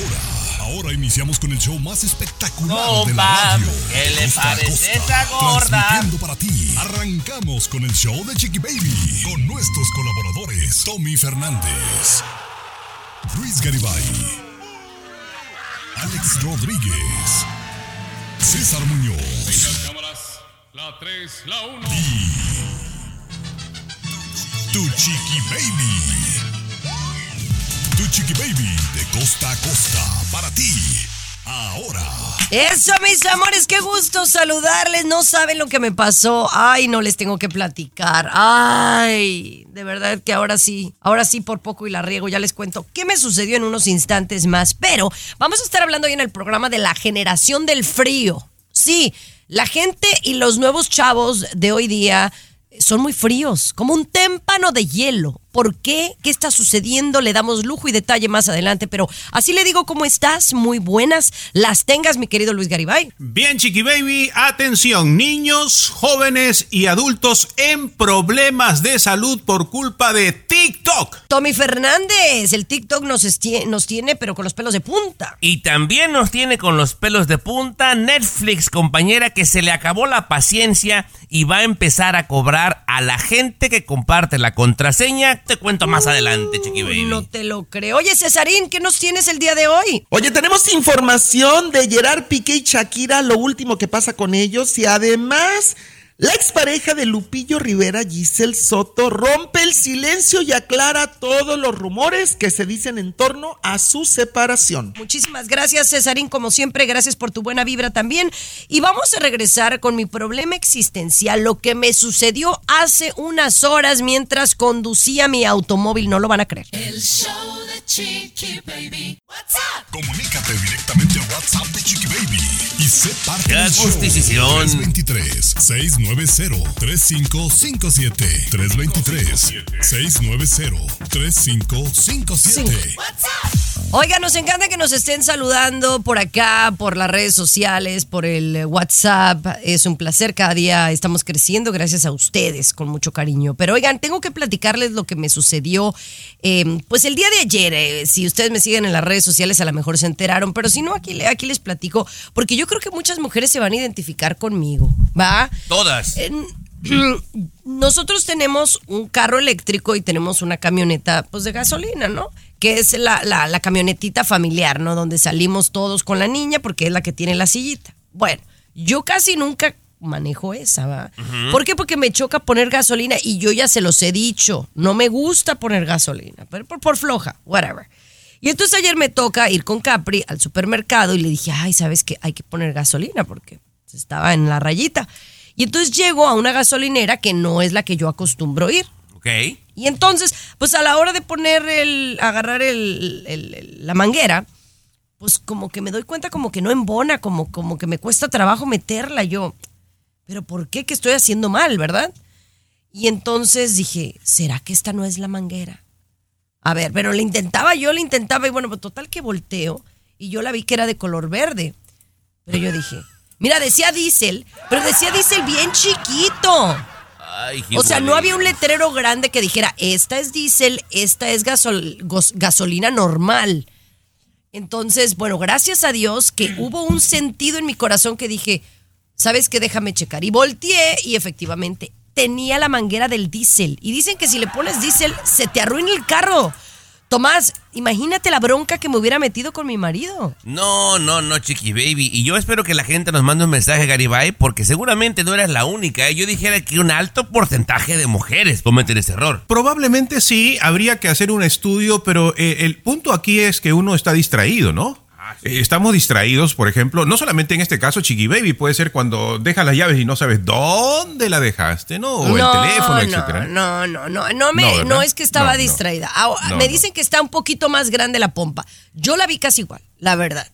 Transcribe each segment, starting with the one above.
Ahora, ahora iniciamos con el show más espectacular Oh, de la radio. ¿qué le Costa parece costa, esa gorda? Transmitiendo para ti. Arrancamos con el show de Chiqui Baby. Con nuestros colaboradores, Tommy Fernández, Luis Garibay, Alex Rodríguez, César Muñoz. La 3, la 1. Tu Chiqui Baby. Tu Chiqui Baby de costa a costa para ti. Ahora. Eso, mis amores, qué gusto saludarles. No saben lo que me pasó. Ay, no les tengo que platicar. Ay, de verdad que ahora sí, ahora sí por poco y la riego. Ya les cuento qué me sucedió en unos instantes más. Pero vamos a estar hablando hoy en el programa de la generación del frío. Sí, la gente y los nuevos chavos de hoy día son muy fríos, como un témpano de hielo. ¿Por qué? ¿Qué está sucediendo? Le damos lujo y detalle más adelante, pero así le digo cómo estás, muy buenas las tengas, mi querido Luis Garibay. Bien, Chiqui Baby, atención, niños, jóvenes y adultos en problemas de salud por culpa de TikTok. Tommy Fernández, el TikTok nos, nos tiene, pero con los pelos de punta. Y también nos tiene con los pelos de punta Netflix, compañera, que se le acabó la paciencia y va a empezar a cobrar a la gente que comparte la contraseña. Te cuento más adelante, Chiqui Baby. No te lo creo. Oye, Cesarín, ¿qué nos tienes el día de hoy? Oye, tenemos información de Gerard Piqué y Shakira, lo último que pasa con ellos y además la expareja de Lupillo Rivera, Giselle Soto, rompe el silencio y aclara todos los rumores que se dicen en torno a su separación. Muchísimas gracias, Cesarín, como siempre, gracias por tu buena vibra también. Y vamos a regresar con mi problema existencial, lo que me sucedió hace unas horas mientras conducía mi automóvil, no lo van a creer. El show de Chiqui Baby. Comunícate directamente a WhatsApp de Chiqui Baby y sé parte ¡Qué del show. justición! 323 690 3557 323 690 3557 What's up? Oiga, nos encanta que nos estén saludando por acá, por las redes sociales, por el WhatsApp. Es un placer, cada día estamos creciendo gracias a ustedes, con mucho cariño. Pero oigan, tengo que platicarles lo que me sucedió eh, pues el día de ayer. eh, si ustedes me siguen en las redes sociales, a lo mejor se enteraron, pero si no, aquí, aquí les platico, porque yo creo que muchas mujeres se van a identificar conmigo, ¿va? Todas. Nosotros tenemos un carro eléctrico y tenemos una camioneta pues de gasolina, ¿no? Que es la, la, la camionetita familiar, ¿no? Donde salimos todos con la niña porque es la que tiene la sillita. Bueno, yo casi nunca manejo esa, ¿va? ¿Por qué? Porque me choca poner gasolina y yo ya se los he dicho, no me gusta poner gasolina, pero por, por floja, whatever. Y entonces ayer me toca ir con Capri al supermercado y le dije, ay, ¿sabes qué? Hay que poner gasolina porque estaba en la rayita. Y entonces llego a una gasolinera que no es la que yo acostumbro ir. Ok. Y entonces, pues a la hora de poner el, agarrar el, el- el- la manguera, pues como que me doy cuenta como que no embona, como, como que me cuesta trabajo meterla yo. Pero ¿por qué? que estoy haciendo mal, verdad? Y entonces dije, ¿será que esta no es la manguera? A ver, pero le intentaba, yo le intentaba y bueno, pues total que volteo y yo la vi que era de color verde. Pero yo dije, mira, decía diésel, pero decía diésel bien chiquito. Ay, O sea, no había un letrero grande que dijera, esta es diésel, esta es gasol- gasolina normal. Entonces, bueno, gracias a Dios que hubo un sentido en mi corazón que dije, ¿sabes qué? Déjame checar. Y volteé y efectivamente tenía la manguera del diésel. Y dicen que si le pones diésel, se te arruina el carro. Tomás, imagínate la bronca que me hubiera metido con mi marido. No, no, no, Chiqui Baby. Y yo espero que la gente nos mande un mensaje, Garibay, porque seguramente no eres la única. ¿eh? Yo dijera que un alto porcentaje de mujeres cometen ese error. Probablemente sí, habría que hacer un estudio, pero eh, el punto aquí es que uno está distraído, ¿no? Estamos distraídos, por ejemplo, no solamente en este caso, Chiqui Baby, puede ser cuando dejas las llaves y no sabes dónde la dejaste, ¿no? O el teléfono, etcétera. No, no, no, no, me, No, no, es que estaba distraída. Ah, me dicen que está un poquito más grande la pompa. Yo la vi casi igual. la verdad.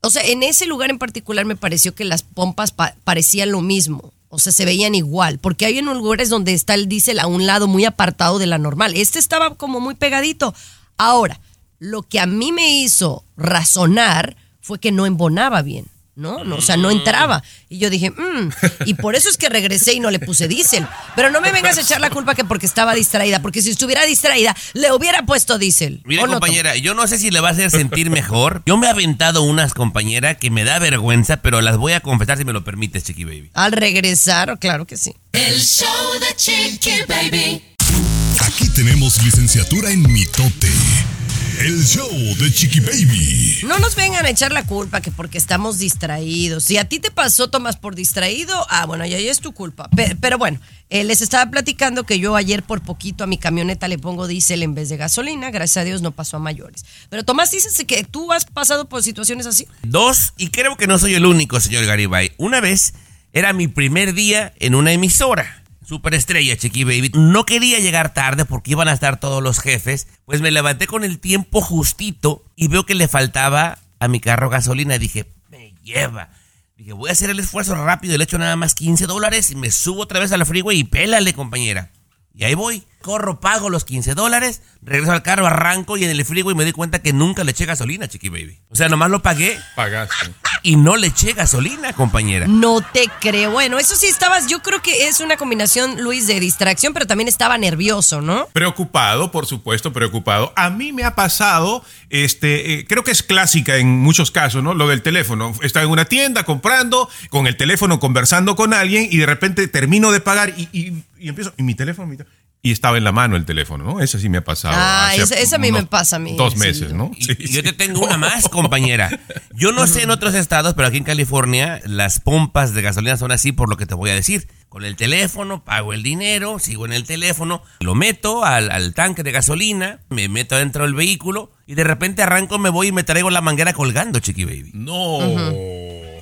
O sea, en ese lugar en particular me pareció que las pompas pa- parecían lo mismo. O sea, se veían igual. Porque hay en lugares donde está el diésel a un lado muy apartado de la normal. Este estaba como muy pegadito. Ahora, lo que a mí me hizo razonar fue que no embonaba bien. ¿No? no o sea, no entraba. Y yo dije, "Mm", y por eso es que regresé y no le puse diésel. Pero no me vengas a echar la culpa que porque estaba distraída, porque si estuviera distraída, le hubiera puesto diésel. Mire, ¿O no, Tom? compañera, yo no sé si le va a hacer sentir mejor. Yo me he aventado unas, compañera, que me da vergüenza, pero las voy a confesar si me lo permites, Chiqui Baby. Al regresar, claro que sí. El show de Chiqui Baby. Aquí tenemos licenciatura en mitote. El show de Chiqui Baby. No nos vengan a echar la culpa que porque estamos distraídos. Si a ti te pasó, Tomás, por distraído, ah, bueno, ya, ya es tu culpa. Pe- Pero, bueno, eh, les estaba platicando que yo ayer por poquito a mi camioneta le pongo diésel en vez de gasolina. Gracias a Dios no pasó a mayores. Pero, Tomás, dices que tú has pasado por situaciones así. Dos, y creo que no soy el único, señor Garibay. Una vez era mi primer día en una emisora. Superestrella, Chiqui Baby. No quería llegar tarde porque iban a estar todos los jefes. Pues me levanté con el tiempo justito y veo que le faltaba a mi carro gasolina. Dije, me lleva. Dije, voy a hacer el esfuerzo rápido le echo nada más 15 dólares y me subo otra vez al freeway y pélale, compañera. Y ahí voy. Corro, pago los 15 dólares, regreso al carro, arranco y en el freeway me di cuenta que nunca le eché gasolina, Chiqui Baby. O sea, nomás lo pagué Pagaste. y no le eché gasolina, compañera. No te creo. Bueno, eso sí estabas, yo creo que es una combinación, Luis, de distracción, pero también estaba nervioso, ¿no? Preocupado, por supuesto, preocupado. A mí me ha pasado, este, eh, creo que es clásica en muchos casos, ¿no? Lo del teléfono. Está en una tienda comprando, con el teléfono conversando con alguien y de repente termino de pagar y, y- y empiezo, y mi teléfono, mi teléfono. Y estaba en la mano el teléfono, ¿no? Eso sí me ha pasado. Ah, esa- esa a mí me pasa a mí, Dos sí. meses, ¿no? Y, y yo te tengo una más, compañera. Yo no sé en otros estados, pero aquí en California las pompas de gasolina son así por lo que te voy a decir. Con el teléfono, pago el dinero, sigo en el teléfono, lo meto al, al tanque de gasolina, me meto dentro del vehículo y de repente arranco, me voy y me traigo la manguera colgando, chiqui baby. No.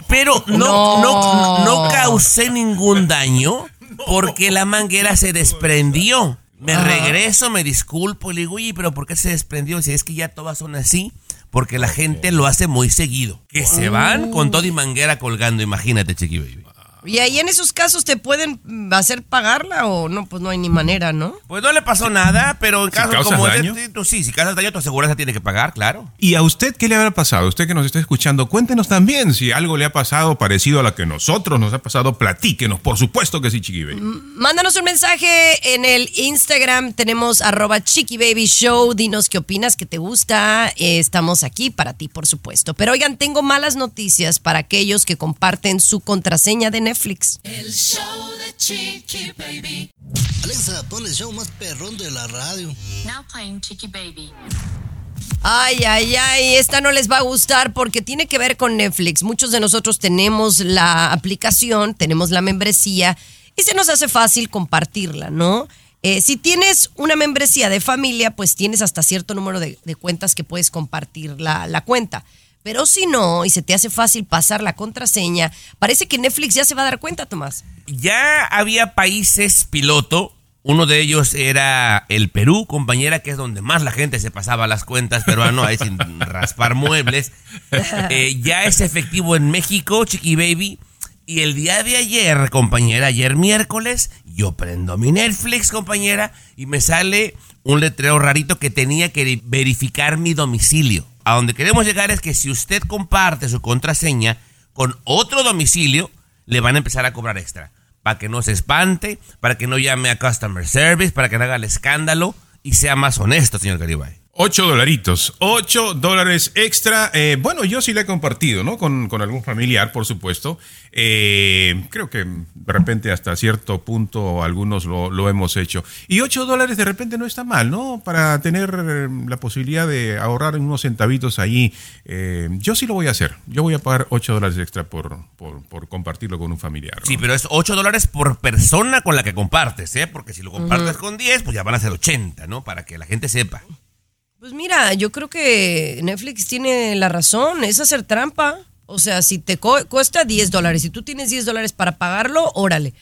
Pero no, No. no, no causé ningún daño porque la manguera se desprendió. Me regreso, me disculpo y le digo, oye, pero ¿por qué se desprendió? Si es que ya todas son así, porque la gente lo hace muy seguido. Que se van con todo y manguera colgando, imagínate, Chiqui Baby. Y ahí en esos casos te pueden mm, hacer pagarla o no, pues no hay ni manera, ¿no? Pues no le pasó nada, pero en Si casos como daño. este, tú sí, si causas daño, tu aseguranza tiene que pagar, claro. ¿Y a usted qué le habrá pasado? Usted que nos está escuchando, cuéntenos también si algo le ha pasado parecido a lo que nosotros nos ha pasado. Platíquenos, por supuesto que sí, Chiqui Baby. Mándanos un mensaje en el Instagram, tenemos arroba Chiqui Baby Show, dinos qué opinas, qué te gusta, Eh, estamos aquí para ti, por supuesto. Pero oigan, tengo malas noticias para aquellos que comparten su contraseña de Netflix. El show de Chiqui Baby. Alexa, pon el show más perrón de la radio. Now playing Chicky Baby. Ay, ay, ay, esta no les va a gustar porque tiene que ver con Netflix. Muchos de nosotros tenemos la aplicación, tenemos la membresía y se nos hace fácil compartirla, ¿no? Eh, si tienes una membresía de familia, pues tienes hasta cierto número de, de cuentas que puedes compartir la, la cuenta. Pero si no, y se te hace fácil pasar la contraseña, parece que Netflix ya se va a dar cuenta, Tomás. Ya había países piloto. Uno de ellos era el Perú, compañera, que es donde más la gente se pasaba las cuentas peruano, ahí sin raspar muebles. Eh, ya es efectivo en México, Chiqui Baby. Y el día de ayer, compañera, ayer miércoles, yo prendo mi Netflix, compañera, y me sale un letrero rarito que tenía que verificar mi domicilio. A donde queremos llegar es que si usted comparte su contraseña con otro domicilio, le van a empezar a cobrar extra. Para que no se espante, para que no llame a Customer Service, para que no haga el escándalo y sea más honesto, señor Garibay. Ocho dolaritos, ocho dólares extra. Eh, bueno, yo sí le he compartido, ¿no? Con, con algún familiar, por supuesto. Eh, creo que de repente hasta cierto punto algunos lo, lo hemos hecho. Y ocho dólares de repente no está mal, ¿no? Para tener eh, la posibilidad de ahorrar unos centavitos ahí. Eh, yo sí lo voy a hacer. Yo voy a pagar ocho dólares extra por, por, por compartirlo con un familiar. ¿no? Sí, pero es 8 dólares por persona con la que compartes, ¿eh? Porque si lo compartes con 10, pues ya van a ser 80, ¿no? Para que la gente sepa. Pues mira, yo creo que Netflix tiene la razón, es hacer trampa. O sea, si te co- cuesta 10 dólares y tú tienes 10 dólares para pagarlo, órale.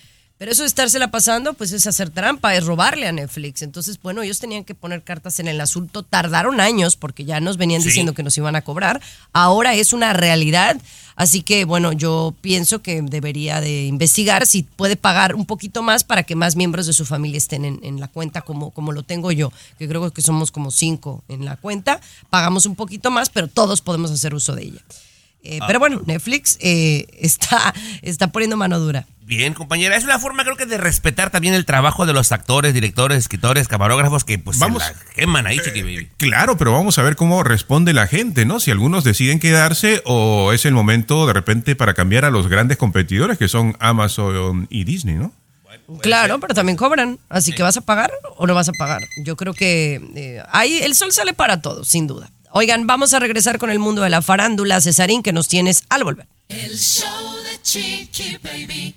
Pero eso de estársela pasando, pues es hacer trampa, es robarle a Netflix. Entonces, bueno, ellos tenían que poner cartas en el asunto. Tardaron años porque ya nos venían diciendo que nos iban a cobrar. Ahora es una realidad. Así que, bueno, yo pienso que debería de investigar si puede pagar un poquito más para que más miembros de su familia estén en, en la cuenta como, como lo tengo yo, que creo que somos como cinco en la cuenta. Pagamos un poquito más, pero todos podemos hacer uso de ella. Eh, Ah. Pero bueno, Netflix eh, está, está poniendo mano dura. Bien, compañera, es una forma creo que de respetar también el trabajo de los actores, directores, escritores, camarógrafos que pues Vamos. se la queman ahí, Chiqui Baby. Claro, pero vamos a ver cómo responde la gente, ¿no? Si algunos deciden quedarse o es el momento de repente para cambiar a los grandes competidores que son Amazon y Disney, ¿no? Claro, pero también cobran. Así que vas a pagar o no vas a pagar. Yo creo que eh, ahí el sol sale para todos, sin duda. Oigan, vamos a regresar con el mundo de la farándula, Cesarín, que nos tienes al volver. El show de Chiqui Baby.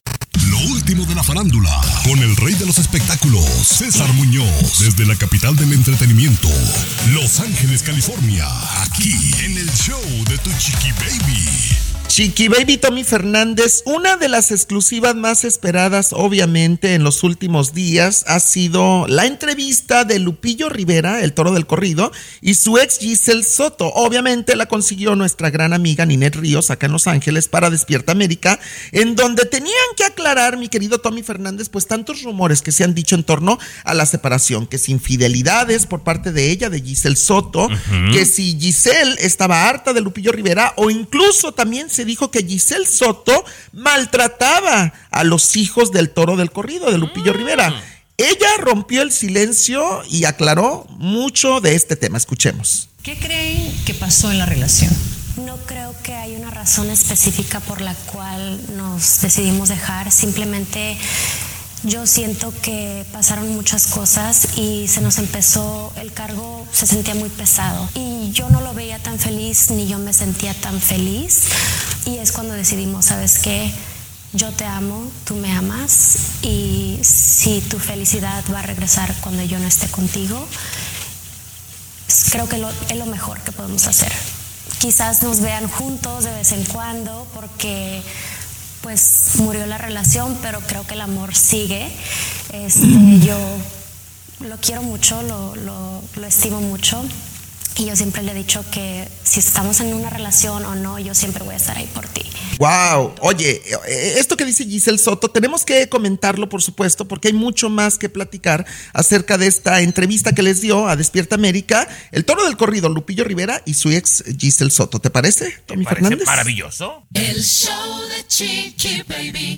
Lo último de la farándula, con el rey de los espectáculos, César Muñoz, desde la capital del entretenimiento, Los Ángeles, California, aquí en el show de tu chiqui baby. Chiqui Baby Tommy Fernández, una de las exclusivas más esperadas, obviamente, en los últimos días, ha sido la entrevista de Lupillo Rivera, el toro del corrido, y su ex Giselle Soto. Obviamente la consiguió nuestra gran amiga Ninette Ríos acá en Los Ángeles para Despierta América, en donde tenían que aclarar, mi querido Tommy Fernández, pues tantos rumores que se han dicho en torno a la separación, que es infidelidades por parte de ella, de Giselle Soto, que si Giselle estaba harta de Lupillo Rivera o incluso también se dijo que Giselle Soto maltrataba a los hijos del toro del corrido de Lupillo Rivera. Ella rompió el silencio y aclaró mucho de este tema. Escuchemos. ¿Qué creen que pasó en la relación? No creo que hay una razón específica por la cual nos decidimos dejar. Simplemente yo siento que pasaron muchas cosas y se nos empezó, el cargo se sentía muy pesado. Y yo no lo veía feliz ni yo me sentía tan feliz. Y es cuando decidimos, ¿sabes qué? Yo te amo, tú me amas y si tu felicidad va a regresar cuando yo no esté contigo, creo que lo- es lo mejor que podemos hacer. Quizás nos vean juntos de vez en cuando porque pues murió la relación, pero creo que el amor sigue. Este, yo lo quiero mucho, lo, lo- lo estimo mucho y yo siempre le he dicho que si estamos en una relación o no, yo siempre voy a estar ahí por ti. Wow, oye, eh, esto que dice Giselle Soto, tenemos que comentarlo, por supuesto, porque hay mucho más que platicar acerca de esta entrevista que les dio a Despierta América, el toro del corrido, Lupillo Rivera y su ex Giselle Soto. ¿Te parece, Tommy Parece Fernández? maravilloso. El show de Chiqui Baby.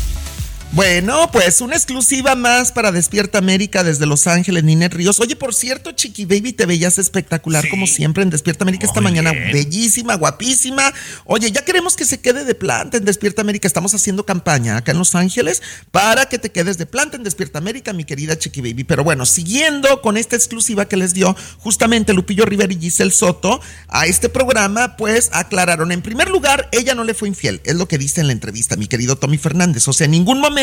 Bueno, pues una exclusiva más para Despierta América desde Los Ángeles, Ninette Ríos. Oye, por cierto, Chiqui Baby, te veías espectacular como siempre en Despierta América esta mañana. bien. Bellísima, guapísima. Oye, ya queremos que se quede de planta en Despierta América. Estamos haciendo campaña acá en Los Ángeles para que te quedes de planta en Despierta América, mi querida Chiqui Baby. Pero bueno, siguiendo con esta exclusiva que les dio justamente Lupillo Rivera y Giselle Soto a este programa, pues aclararon. En primer lugar, ella no le fue infiel, es lo que dice en la entrevista, mi querido Tommy Fernández. O sea, en ningún momento,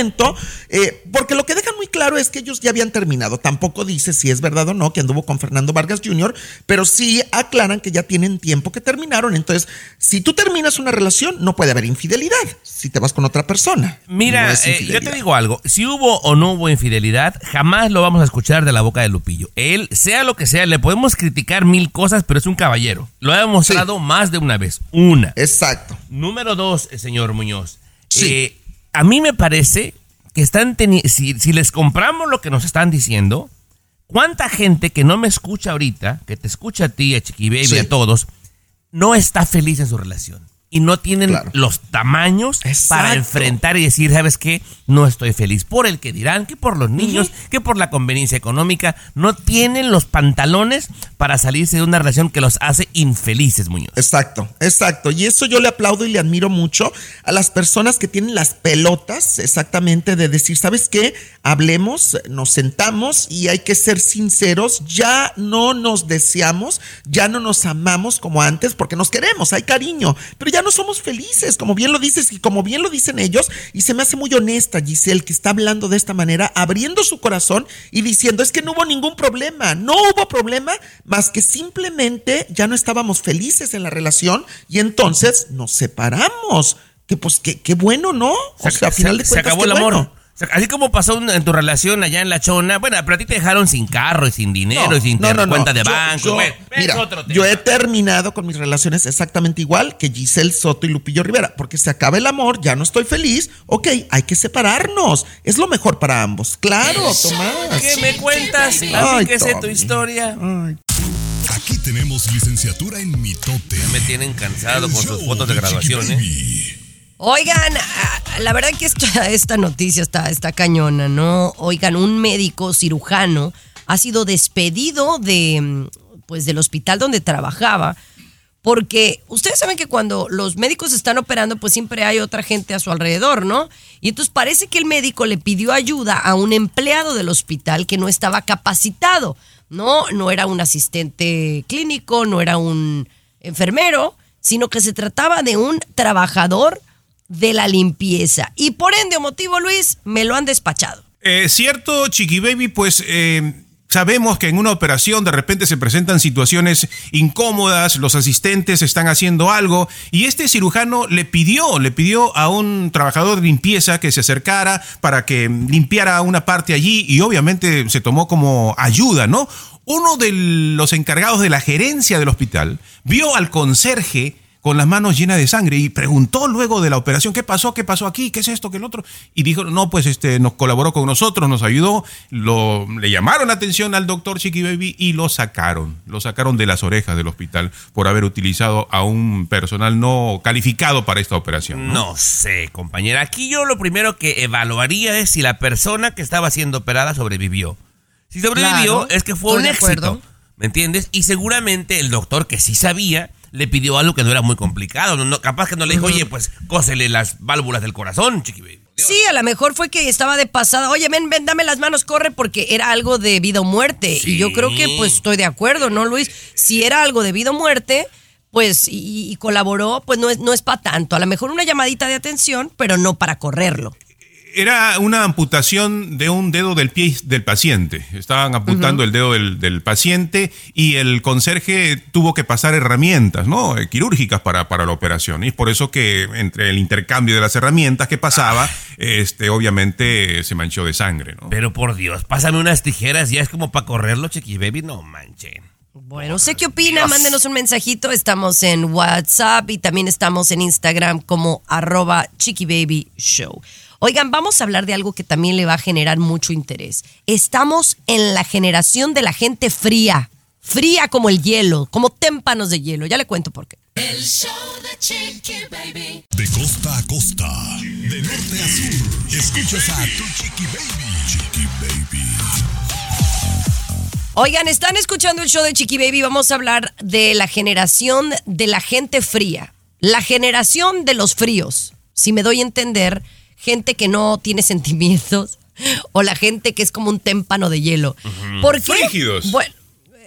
eh, porque lo que dejan muy claro es que ellos ya habían terminado. Tampoco dice si es verdad o no que anduvo con Fernando Vargas Jr., pero sí aclaran que ya tienen tiempo que terminaron. Entonces, si tú terminas una relación, no puede haber infidelidad si te vas con otra persona. Mira, No eh, yo te digo algo. Si hubo o no hubo infidelidad, jamás lo vamos a escuchar de la boca de Lupillo. Él, sea lo que sea, le podemos criticar mil cosas, pero es un caballero. Lo ha demostrado más de una vez. Una. Exacto. Número dos, eh, señor Muñoz. Eh, a mí me parece que están teniendo. Si, si les compramos lo que nos están diciendo, ¿cuánta gente que no me escucha ahorita, que te escucha a ti, a Chiqui Baby, Sí. a todos, no está feliz en su relación? Y no tienen Claro. los tamaños para enfrentar y decir, ¿sabes qué? No estoy feliz. Por el que dirán, que por los niños, que por la conveniencia económica. No tienen los pantalones para salirse de una relación que los hace infelices, Muñoz. Exacto, exacto. Y eso yo le aplaudo y le admiro mucho a las personas que tienen las pelotas exactamente de decir, ¿sabes qué? Hablemos, nos sentamos y hay que ser sinceros. Ya no nos deseamos, ya no nos amamos como antes porque nos queremos, hay cariño, pero ya ya no somos felices, como bien lo dices y como bien lo dicen ellos. Y se me hace muy honesta Giselle que está hablando de esta manera, abriendo su corazón y diciendo, es que no hubo ningún problema, no hubo problema, más que simplemente ya no estábamos felices en la relación y entonces nos separamos. Que pues qué bueno, ¿no? O sea, al final de se cuentas. acabó qué el amor. bueno. O sea, así como pasó en tu relación allá en La Chona, bueno, pero a ti te dejaron sin carro y sin dinero y sin tener cuenta de banco. yo- mira, otro yo he terminado con mis relaciones exactamente igual que Giselle Soto y Lupillo Rivera, porque se acaba el amor, ya no estoy feliz, ok, hay que separarnos, es lo mejor para ambos. Claro, Tomás. ¿Qué me cuentas? Ay, que sé tu historia. Aquí tenemos licenciatura en mitote. Ya me tienen cansado con sus fotos de graduación, ¿eh? Oigan, la verdad que esta, noticia está, está cañona, ¿no? Oigan, un médico cirujano ha sido despedido de, pues, del hospital donde trabajaba porque ustedes saben que cuando los médicos están operando, pues siempre hay otra gente a su alrededor, ¿no? Y entonces parece que el médico le pidió ayuda a un empleado del hospital que no estaba capacitado, ¿no? No era un asistente clínico, no era un enfermero, sino que se trataba de un trabajador de la limpieza. Y por ende motivo, Luis, me lo han despachado. Eh, cierto, Chiqui Baby, pues eh, sabemos que en una operación de repente se presentan situaciones incómodas, los asistentes están haciendo algo y este cirujano le pidió, le pidió a un trabajador de limpieza que se acercara para que limpiara una parte allí y obviamente se tomó como ayuda, ¿no? Uno de los encargados de la gerencia del hospital vio al conserje con las manos llenas de sangre y preguntó luego de la operación, ¿qué pasó? ¿Qué pasó aquí? ¿Qué es esto? ¿Qué el otro? Y dijo, no, pues este, nos colaboró con nosotros, nos ayudó, lo, le llamaron la atención al doctor Chiqui Baby y lo sacaron, lo sacaron de las orejas del hospital por haber utilizado a un personal no calificado para esta operación. No sé, compañera. Aquí yo lo primero que evaluaría es si la persona que estaba siendo operada sobrevivió. Si sobrevivió, Claro, es que fue un éxito. acuerdo. ¿Me entiendes? Y seguramente el doctor que sí sabía le pidió algo que no era muy complicado. No, no- capaz que no le dijo, oye, pues cósele las válvulas del corazón, chiqui baby. Sí, a lo mejor fue que estaba de pasada. Oye, ven, ven, dame las manos, corre, porque era algo de vida o muerte. Y yo creo que, pues, estoy de acuerdo, ¿no, Luis? Si era algo de vida o muerte, pues, y, y colaboró, pues no es, no es para tanto. A lo mejor una llamadita de atención, pero no para correrlo. Era una amputación de un dedo del pie del paciente. Estaban amputando el dedo del, del paciente y el conserje tuvo que pasar herramientas, ¿no? Eh, Quirúrgicas para, para la operación. Y es por eso que entre el intercambio de las herramientas que pasaba, este, obviamente se manchó de sangre, ¿no? Pero por Dios, pásame unas tijeras, ya es como para correrlo, chiqui baby, no manchen. Bueno, ¿usted qué opina? Mándenos un mensajito. Estamos en WhatsApp y también estamos en Instagram como arroba chiquibabyshow. Oigan, vamos a hablar de algo que también le va a generar mucho interés. Estamos en la generación de la gente fría. Fría como el hielo, como témpanos de hielo. Ya le cuento por qué. El show de Chiqui Baby. De costa a costa, de norte a sur, escuchas a tu Chiqui Baby. Chiqui Baby. Oigan, están escuchando el show de Chiqui Baby. Vamos a hablar de la generación de la gente fría. La generación de los fríos. Si me doy a entender, gente que no tiene sentimientos o la gente que es como un témpano de hielo. ¿Por qué? Frígidos. Bueno,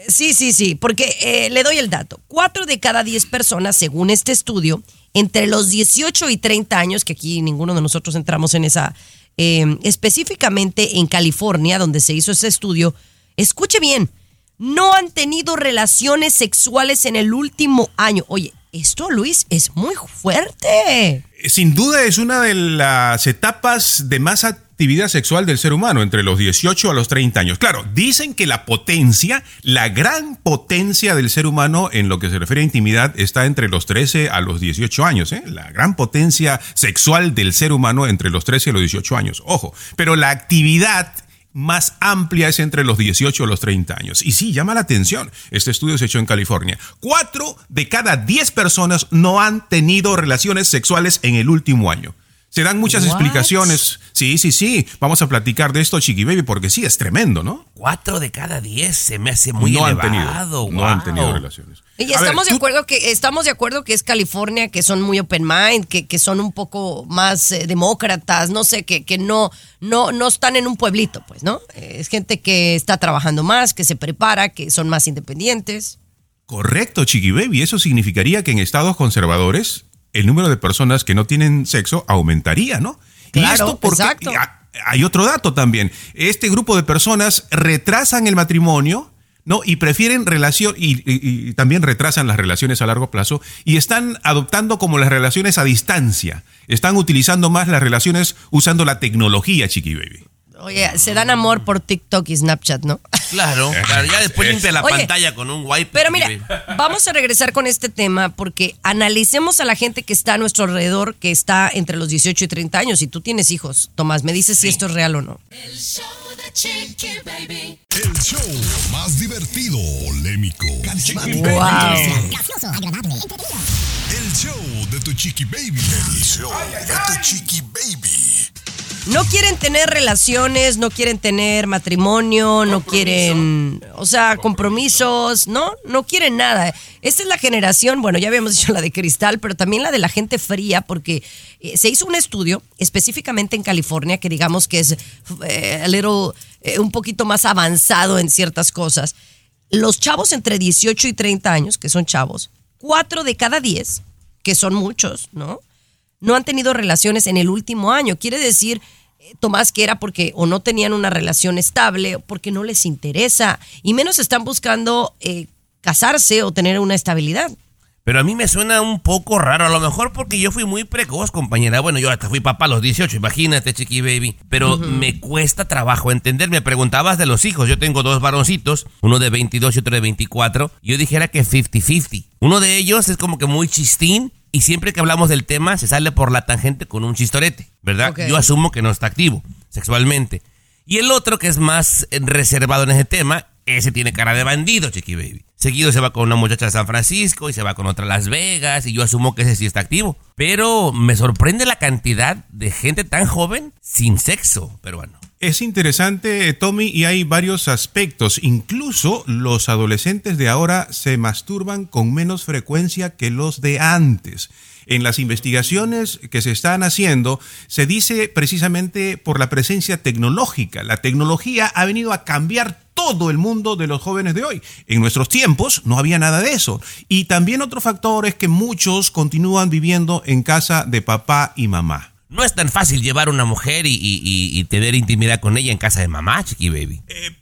sí, sí, sí, porque eh, le doy el dato. Cuatro de cada diez personas, según este estudio, entre los 18 y 30 años, que aquí ninguno de nosotros entramos en esa, eh, específicamente en California, donde se hizo ese estudio, escuche bien, no han tenido relaciones sexuales en el último año. Oye, esto, Luis, es muy fuerte. Sin duda es una de las etapas de más actividad sexual del ser humano entre los 18 a los 30 años. Claro, dicen que la potencia, la gran potencia del ser humano en lo que se refiere a intimidad está entre los 13 a los 18 años. ¿eh? La gran potencia sexual del ser humano entre los 13 y los 18 años. Ojo, pero la actividad más amplia es entre los 18 y los 30 años. Y sí, llama la atención. Este estudio se echó en California. Cuatro de cada 10 personas no han tenido relaciones sexuales en el último año. Se dan muchas What? explicaciones. Sí, sí, sí. Vamos a platicar de esto, Chiqui Baby, porque sí, es tremendo, ¿no? Cuatro de cada diez se me hace muy no elevado. han tenido, no han tenido relaciones. Y A ver, estamos de acuerdo que estamos de acuerdo que es California, que son muy open mind, que, que son un poco más eh, demócratas, no sé, que, que no, no, no están en un pueblito, pues, ¿no? Es gente que está trabajando más, que se prepara, que son más independientes. Correcto, Chiqui Baby. Eso significaría que en estados conservadores el número de personas que no tienen sexo aumentaría, ¿no? Claro, y esto porque exacto. hay otro dato también. Este grupo de personas retrasan el matrimonio. ¿no? Y prefieren relación y, y- y también retrasan las relaciones a largo plazo y están adoptando como las relaciones a distancia. Están utilizando más las relaciones usando la tecnología, Chiqui Baby. Oye, se dan amor por TikTok y Snapchat, ¿no? Claro, claro, ya después limpia la Oye, pantalla con un wipe. Pero mira, vamos a regresar con este tema porque analicemos a la gente que está a nuestro alrededor, que está entre los 18 y 30 años. Si tú tienes hijos, Tomás, me dices si esto es real o no. El show de Chiqui Baby. El show más divertido, polémico, carismático, Wow. gracioso, agradable, El show de tu chiqui baby. El show de tu chiqui baby. No quieren tener relaciones, no quieren tener matrimonio, no quieren, o sea, compromisos, no, no quieren nada. Esta es la generación, bueno, ya habíamos dicho la de cristal, pero también la de la gente fría, porque eh, se hizo un estudio específicamente en California que digamos que es eh, a little, eh, un poquito más avanzado en ciertas cosas. Los chavos entre 18 y 30 años, que son chavos, cuatro de cada 10, que son muchos, ¿no? No han tenido relaciones en el último año. Quiere decir, eh, Tomás, que era porque o no tenían una relación estable, o porque no les interesa, y menos están buscando eh, casarse o tener una estabilidad. Pero a mí me suena un poco raro, a lo mejor porque yo fui muy precoz, compañera. Bueno, yo hasta fui papá a los 18, imagínate, chiqui baby. Pero me cuesta trabajo entender. Me preguntabas de los hijos. Yo tengo dos varoncitos, uno de 22 y otro de 24. Yo dijera que 50-50. Uno de ellos es como que muy chistín y siempre que hablamos del tema se sale por la tangente con un chistorete, ¿verdad? Yo asumo que no está activo sexualmente. Y el otro que es más eh, reservado en ese tema, ese tiene cara de bandido, Chiqui Baby. Seguido se va con una muchacha de San Francisco y se va con otra a Las Vegas y yo asumo que ese sí está activo. Pero me sorprende la cantidad de gente tan joven sin sexo peruano. Es interesante, Tommy, y hay varios aspectos. Incluso los adolescentes de ahora se masturban con menos frecuencia que los de antes. En las investigaciones que se están haciendo, se dice precisamente por la presencia tecnológica. La tecnología ha venido a cambiar todo el mundo de los jóvenes de hoy. En nuestros tiempos no había nada de eso. Y también otro factor es que muchos continúan viviendo en casa de papá y mamá. No es tan fácil llevar a una mujer y, y- y- y tener intimidad con ella en casa de mamá, Chiqui Baby.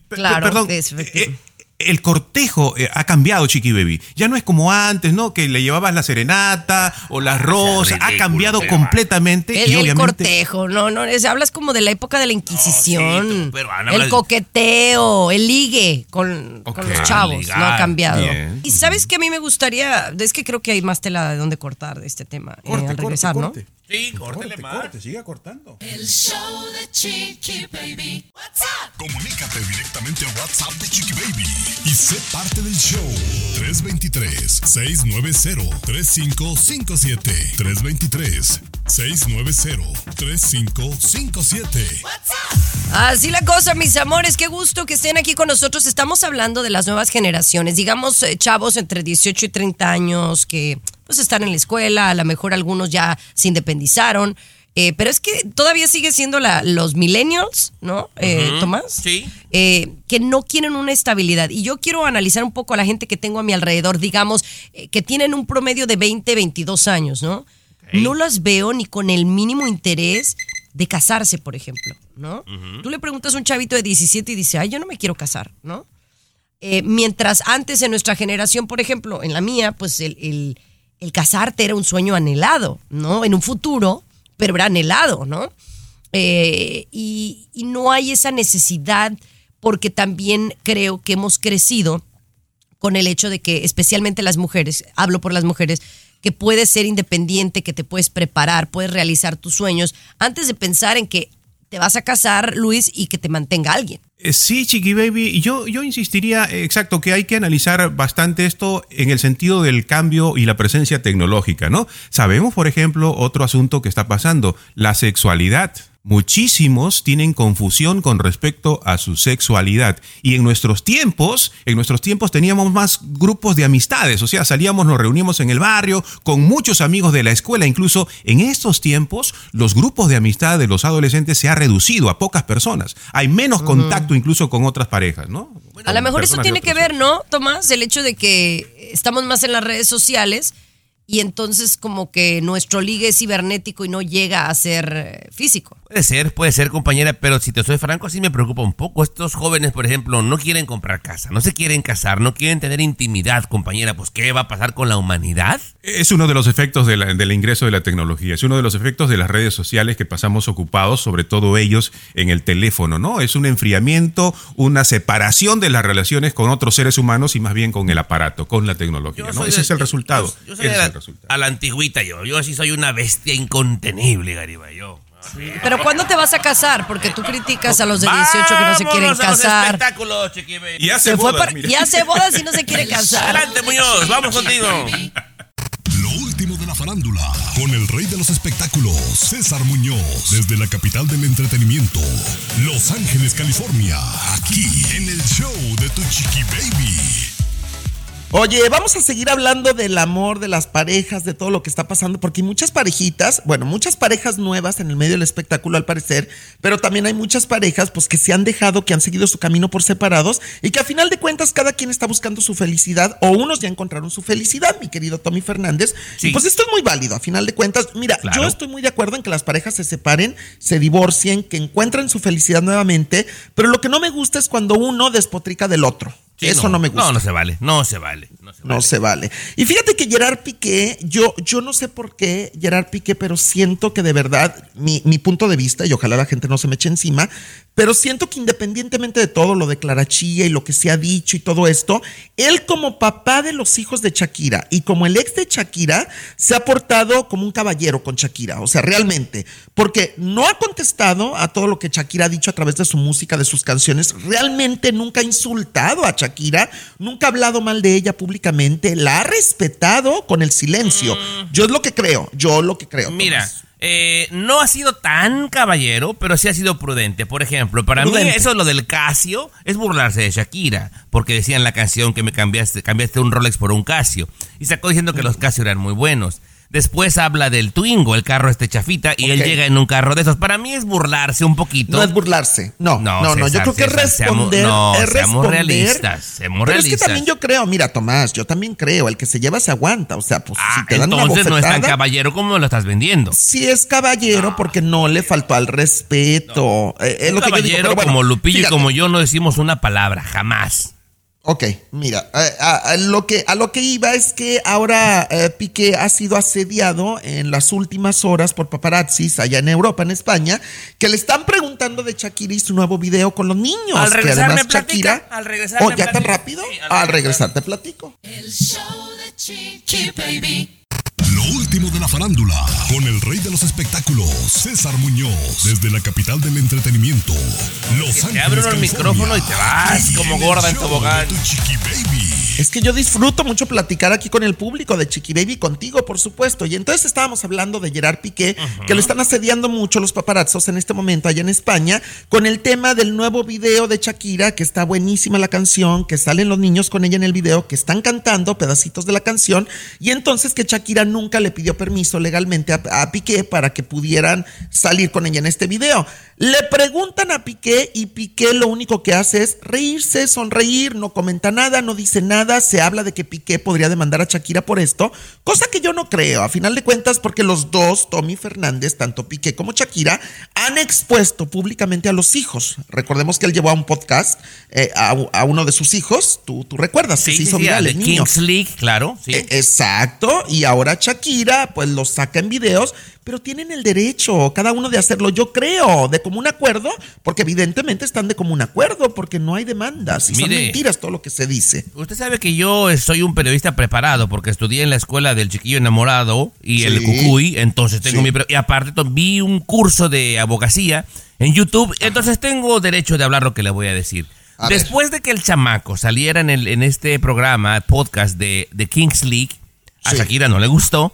Claro, perdón, es eh, el cortejo eh, ha cambiado, Chiqui Baby. Ya no es como antes, ¿no? Que le llevabas la serenata o las rosas. Ha cambiado completamente. El, y el obviamente. cortejo, no, no, es- hablas como de la época de la Inquisición. tú, pero Ana, el coqueteo, el ligue con, los chavos, Ligar, no ha cambiado. bien. Y sabes que a mí me gustaría, es que creo que hay más tela de donde cortar de este tema eh, al regresar, ¿no? Sí, córtele más. siga cortando. El show de Chiqui Baby. What's up? Comunícate directamente a WhatsApp de Chiqui Baby y sé parte del show. 323-690-3557. 323-690-3557. Así la cosa, mis amores, qué gusto que estén aquí con nosotros. Estamos hablando de las nuevas generaciones, digamos eh, chavos entre 18 y 30 años que pues están en la escuela, a lo mejor algunos ya se independizaron, eh, pero es que todavía sigue siendo la, los millennials, ¿no, eh, Tomás? sí. Eh, que no quieren una estabilidad. Y yo quiero analizar un poco a la gente que tengo a mi alrededor, digamos, eh, que tienen un promedio de 20, 22 años, ¿no? No las veo ni con el mínimo interés de casarse, por ejemplo, ¿no? Tú le preguntas a un chavito de 17 y dice, ay, yo no me quiero casar, ¿no? Mientras antes en nuestra generación, por ejemplo, en la mía, pues el, el- el casarte era un sueño anhelado, ¿no? En un futuro, pero era anhelado, ¿no? Eh, y no hay esa necesidad porque también creo que hemos crecido con el hecho de que especialmente las mujeres, hablo por las mujeres, que puedes ser independiente, que te puedes preparar, puedes realizar tus sueños antes de pensar en que te vas a casar, Luis, y que te mantenga alguien. Eh, Sí, Chiqui Baby, yo, yo insistiría, eh, exacto, que hay que analizar bastante esto en el sentido del cambio y la presencia tecnológica, ¿no? Sabemos, por ejemplo, otro asunto que está pasando, la sexualidad. Muchísimos tienen confusión con respecto a su sexualidad. Y en nuestros tiempos, en nuestros tiempos teníamos más grupos de amistades, o sea, salíamos, nos reuníamos en el barrio con muchos amigos de la escuela. Incluso en estos tiempos, los grupos de amistad de los adolescentes se ha reducido a pocas personas. Hay menos contacto incluso con otras parejas, ¿no? A lo mejor eso tiene que ver, ¿no, Tomás? El hecho de que estamos más en las redes sociales y entonces como que nuestro ligue es cibernético y no llega a ser eh, físico. Puede ser, puede ser, compañera, pero si te soy franco, sí me preocupa un poco. Estos jóvenes, por ejemplo, no quieren comprar casa, no se quieren casar, no quieren tener intimidad, compañera. Pues, ¿qué va a pasar con la humanidad? Es uno de los efectos de la- del ingreso de la tecnología, es uno de los efectos de las redes sociales que pasamos ocupados, sobre todo ellos en el teléfono, ¿no? Es un enfriamiento, una separación de las relaciones con otros seres humanos y más bien con el aparato, con la tecnología, Yo ¿no? Ese de- es el resultado. Yo soy Ese es el resultado. a la antigüita yo. Yo sí soy una bestia incontenible, Garibay. Yo. Pero ¿cuándo te vas a casar? Porque tú criticas a los de 18 que no se quieren casar. espectáculos, hace Se bodas, y hace bodas y no se quiere casar. Adelante, Muñoz, vamos contigo. Lo último de la farándula, con el rey de los espectáculos, César Muñoz, desde la capital del entretenimiento, Los Ángeles, California, aquí en el show de Tu Chiqui Baby. Oye, vamos a seguir hablando del amor, de las parejas, de todo lo que está pasando, porque hay muchas parejitas, bueno, muchas parejas nuevas en el medio del espectáculo al parecer, pero también hay muchas parejas pues que se han dejado, que han seguido su camino por separados y que a final de cuentas cada quien está buscando su felicidad o unos ya encontraron su felicidad, mi querido Tommy Fernández. Sí. Y pues esto es muy válido, a final de cuentas, mira, Claro. yo estoy muy de acuerdo en que las parejas se separen, se divorcien, que encuentren su felicidad nuevamente, pero lo que no me gusta es cuando uno despotrica del otro. Sí, Eso no, me gusta. No, no se vale, no se vale. No se vale. No se vale. Y fíjate que Gerard Piqué, yo, yo no sé por qué Gerard Piqué, pero siento que de verdad, mi, mi punto de vista, y ojalá la gente no se me eche encima, pero siento que independientemente de todo lo de Clarachía y lo que se ha dicho y todo esto, él como papá de los hijos de Shakira y como el ex de Shakira, se ha portado como un caballero con Shakira, o sea, realmente, porque no ha contestado a todo lo que Shakira ha dicho a través de su música, de sus canciones, realmente nunca ha insultado a Shakira, nunca ha hablado mal de ella públicamente, la ha respetado con el silencio. Yo es lo que creo, yo lo que creo. Mm. Mira, Tomás. eh, no ha sido tan caballero, pero sí ha sido prudente. Por ejemplo, para Prudente. mí eso lo del Casio es burlarse de Shakira, porque decía en la canción que me cambiaste, cambiaste un Rolex por un Casio. Y sacó diciendo que los Casio eran muy buenos. Después habla del Twingo, el carro este chafita, y él llega en un carro de esos. Para mí es burlarse un poquito. No es burlarse. No, no, no. César, yo creo que es César, seamos- responder. no, es seamos responder. realistas, seamos Pero es que también yo creo, mira, Tomás, yo también creo, el que se lleva se aguanta. O sea, pues Ah, si te dan una entonces no es tan caballero como lo estás vendiendo. Sí es caballero porque no le faltó al respeto. Eh, es Un lo que yo digo, caballero bueno, como Lupillo fíjate. y como yo no decimos una palabra, jamás. Ok, mira, eh, a, a lo que, a lo que iba es que ahora eh, Piqué ha sido asediado en las últimas horas por paparazzis allá en Europa, en España, que le están preguntando de Shakira y su nuevo video con los niños. Al que regresar además me platica, Shakira- al regresar Oh, me ¿ya tan rápido? Sí, al regresar te platico. El show de Chiqui Baby. Lo último de la farándula, con el rey de los espectáculos, César Muñoz, desde la capital del entretenimiento, Los Ángeles, Te abren el micrófono y te vas como gorda en tobogán. Tu Chiqui Baby. Es que yo disfruto mucho platicar aquí con el público de Chiqui Baby contigo, por supuesto. Y entonces estábamos hablando de Gerard Piqué, que lo están asediando mucho los paparazzos en este momento allá en España, con el tema del nuevo video de Shakira, que está buenísima la canción, que salen los niños con ella en el video, que están cantando pedacitos de la canción, y entonces que Shakira nunca le pidió permiso legalmente a, a Piqué para que pudieran salir con ella en este video. Le preguntan a Piqué y Piqué lo único que hace es reírse, sonreír, no comenta nada, no dice nada, se habla de que Piqué podría demandar a Shakira por esto, cosa que yo no creo, a final de cuentas porque los dos, Tommy Fernández, tanto Piqué como Shakira, han expuesto públicamente a los hijos. Recordemos que él llevó a un podcast eh, a, a uno de sus hijos, tú, tú recuerdas, que Sí, se hizo sí, viral el niño. Kings League, claro. Sí. Eh, Exacto, y ahora Shakira pues los saca en videos, pero tienen el derecho cada uno de hacerlo, yo creo, de común acuerdo, porque evidentemente están de común acuerdo, porque no hay demandas y son mentiras todo lo que se dice. Usted sabe que yo soy un periodista preparado porque estudié en la escuela del chiquillo enamorado y el cucuy, entonces tengo Sí. mi... Y aparte vi un curso de abogacía en YouTube, entonces tengo derecho de hablar lo que le voy a decir. A ver. Después de que el chamaco saliera en, el, en este programa, podcast de, de Kings League, a Sí. Shakira no le gustó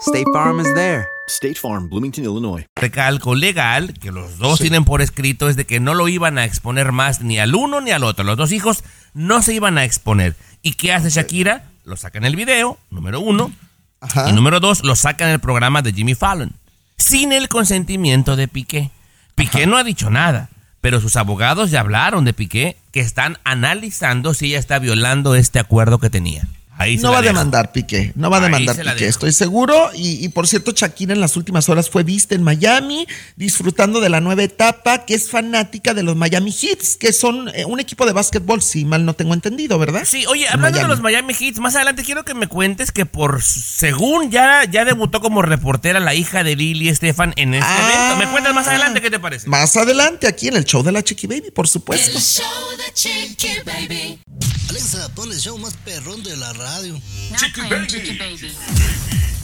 State Farm is there. State Farm, Bloomington, Illinois. Recalco legal, que los dos tienen por escrito, es de que no lo iban a exponer más ni al uno ni al otro. Los dos hijos no se iban a exponer. ¿Y qué hace Shakira? Lo saca en el video, número uno. Y número dos, lo saca en el programa de Jimmy Fallon. Sin el consentimiento de Piqué. Piqué no ha dicho nada, pero sus abogados ya hablaron de Piqué, que están analizando si ella está violando este acuerdo que tenía. Ahí no va a demandar Piqué, no va a demandar Piqué, dejo. estoy seguro. Y, y por cierto, Shakira en las últimas horas fue vista en Miami, disfrutando de la nueva etapa, que es fanática de los Miami Heats, que son eh, un equipo de básquetbol, si mal no tengo entendido, ¿verdad? Sí, oye, hablando de los Miami Heat, más adelante quiero que me cuentes que por según ya, ya debutó como reportera la hija de Lily Estefan en este Ah. evento. ¿Me cuentas más adelante qué te parece? Más adelante, aquí en el show de la Chiqui Baby, por supuesto. El show de Chiqui Baby. Alexa, pon el show más perrón de la radio radio. Chiqui Baby.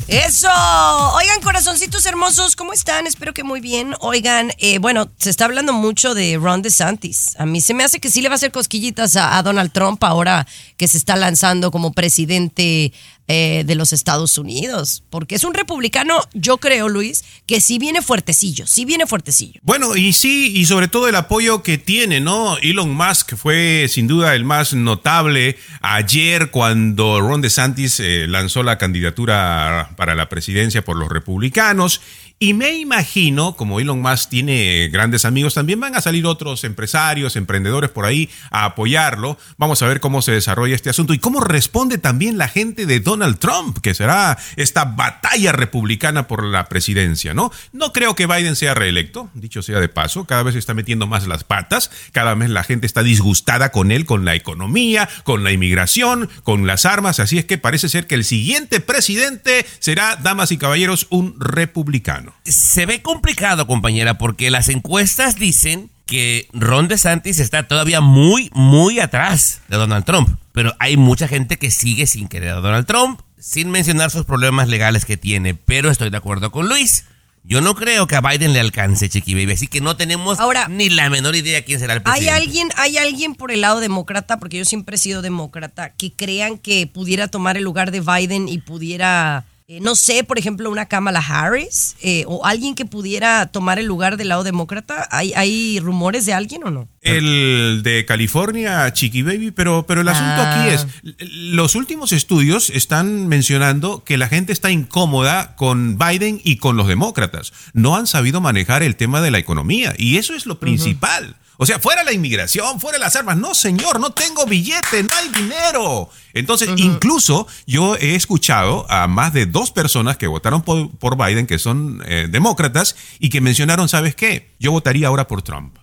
Eso. Oigan, corazoncitos hermosos, ¿cómo están? Espero que muy bien. Oigan, eh, bueno, se está hablando mucho de Ron DeSantis. A mí se me hace que sí le va a hacer cosquillitas a, Donald Trump ahora que se está lanzando como presidente eh, de los Estados Unidos. Porque es un republicano, yo creo, Luis, que sí viene fuertecillo, sí viene fuertecillo. Bueno, y sí, y sobre todo el apoyo que tiene, ¿no? Elon Musk fue sin duda el más notable ayer cuando Ron DeSantis eh, lanzó la candidatura para la presidencia por los republicanos. Y me imagino, como Elon Musk tiene grandes amigos, también van a salir otros empresarios, emprendedores por ahí a apoyarlo. Vamos a ver cómo se desarrolla este asunto y cómo responde también la gente de Donald Trump, que será esta batalla republicana por la presidencia, ¿no? No creo que Biden sea reelecto, dicho sea de paso, cada vez está metiendo más las patas, cada vez la gente está disgustada con él, con la economía, con la inmigración, con las armas, así es que parece ser que el siguiente presidente será, damas y caballeros, un republicano. Se ve complicado, compañera, porque las encuestas dicen que Ron DeSantis está todavía muy, muy atrás de Donald Trump. Pero hay mucha gente que sigue sin querer a Donald Trump, sin mencionar sus problemas legales que tiene. Pero estoy de acuerdo con Luis. Yo no creo que a Biden le alcance, Chiqui Baby. Así que no tenemos ni la menor idea quién será el ¿Hay presidente. alguien, ¿Hay alguien por el lado demócrata, porque yo siempre he sido demócrata, que crean que pudiera tomar el lugar de Biden y pudiera, eh, no sé, por ejemplo, una Kamala Harris eh, o alguien que pudiera tomar el lugar del lado demócrata? ¿Hay, ¿Hay rumores de alguien o no? El de California, Chiqui Baby, pero, pero el asunto Ah. aquí es, l- los últimos estudios están mencionando que la gente está incómoda con Biden y con los demócratas. No han sabido manejar el tema de la economía y eso es lo principal. O sea, fuera la inmigración, fuera las armas. No, señor, no tengo billete, no hay dinero. Entonces, incluso yo he escuchado a más de dos personas que votaron por, por Biden, que son eh, demócratas, y que mencionaron, ¿sabes qué? Yo votaría ahora por Trump.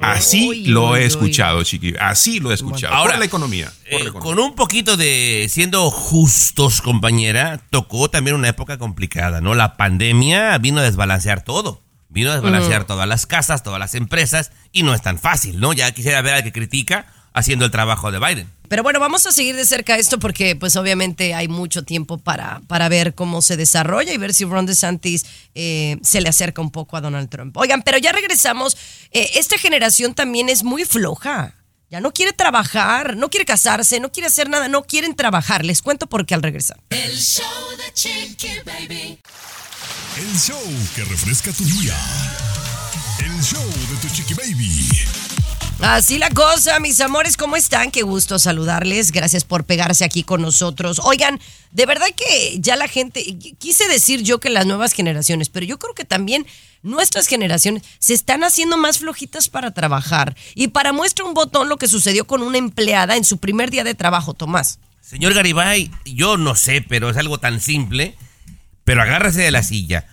Así lo he escuchado, Chiqui. Así lo he escuchado. Ahora, por la economía. por Eh, la economía. con un poquito de siendo justos, compañera, tocó también una época complicada, ¿no? La pandemia vino a desbalancear todo. Vino a desbalancear todas las casas, todas las empresas, y no es tan fácil, ¿no? Ya quisiera ver al que critica haciendo el trabajo de Biden. Pero bueno, vamos a seguir de cerca esto porque pues obviamente hay mucho tiempo para, para ver cómo se desarrolla y ver si Ron DeSantis eh, se le acerca un poco a Donald Trump. Oigan, pero ya regresamos. Eh, esta generación también es muy floja. Ya no quiere trabajar, no quiere casarse, no quiere hacer nada, no quieren trabajar. Les cuento por qué al regresar. El show de Chiqui Baby. El show que refresca tu día. El show de tu chiqui baby. Así la cosa, mis amores, ¿cómo están? Qué gusto saludarles. Gracias por pegarse aquí con nosotros. Oigan, de verdad que ya la gente, quise decir yo que las nuevas generaciones, pero yo creo que también nuestras generaciones se están haciendo más flojitas para trabajar. Y para muestra un botón lo que sucedió con una empleada en su primer día de trabajo, Tomás. Señor Garibay, yo no sé, pero es algo tan simple, pero agárrese de la silla.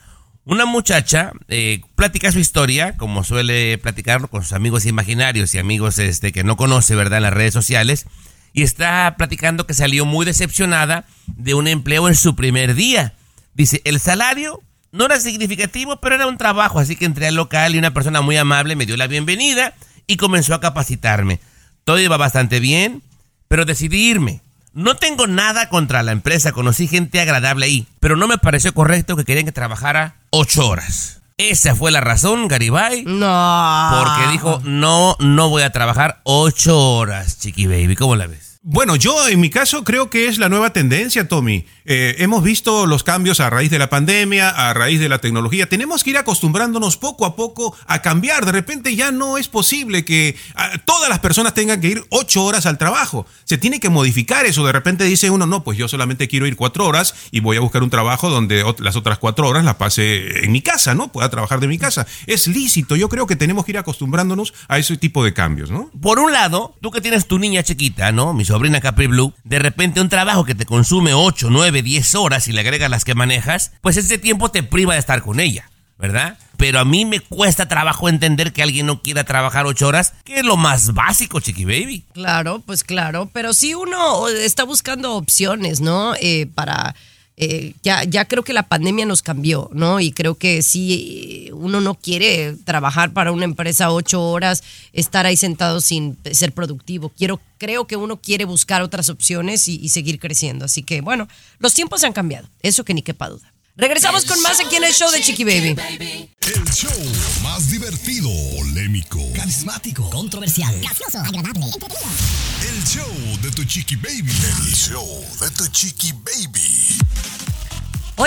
Una muchacha eh, platica su historia, como suele platicarlo con sus amigos imaginarios y amigos este, que no conoce, ¿verdad?, en las redes sociales, y está platicando que salió muy decepcionada de un empleo en su primer día. Dice, el salario no era significativo, pero era un trabajo, así que entré al local y una persona muy amable me dio la bienvenida y comenzó a capacitarme. Todo iba bastante bien, pero decidí irme. No tengo nada contra la empresa, conocí gente agradable ahí, pero no me pareció correcto que querían que trabajara ocho horas. Esa fue la razón, Garibay. No. Porque dijo, no, no voy a trabajar ocho horas, Chiqui Baby. ¿Cómo la ves? Bueno, yo en mi caso creo que es la nueva tendencia, Tommy. Eh, hemos visto los cambios a raíz de la pandemia, a raíz de la tecnología. Tenemos que ir acostumbrándonos poco a poco a cambiar. De repente ya no es posible que ah, todas las personas tengan que ir ocho horas al trabajo. Se tiene que modificar eso. De repente dice uno, no, pues yo solamente quiero ir cuatro horas y voy a buscar un trabajo donde las otras cuatro horas las pase en mi casa, ¿no? Pueda trabajar de mi casa. Es lícito. Yo creo que tenemos que ir acostumbrándonos a ese tipo de cambios, ¿no? Por un lado, tú que tienes tu niña chiquita, ¿no? Mi sobrina Capri Blue, de repente un trabajo que te consume 8, 9, 10 horas y le agregas las que manejas, pues ese tiempo te priva de estar con ella, ¿verdad? Pero a mí me cuesta trabajo entender que alguien no quiera trabajar 8 horas, que es lo más básico, chiqui baby. Claro, pues claro, pero sí uno está buscando opciones, ¿no? Eh, para eh, ya, ya creo que la pandemia nos cambió, ¿no? Y creo que sí, eh, uno no quiere trabajar para una empresa ocho horas, estar ahí sentado sin ser productivo. Quiero, creo que uno quiere buscar otras opciones y, y seguir creciendo. Así que, bueno, los tiempos han cambiado, eso que ni quepa duda. Regresamos con más aquí en el show de Chiqui Baby. El show más divertido, polémico, Carismático, controversial, gracioso, agradable, entretenido. el show de tu chiqui baby. El show de tu chiqui baby.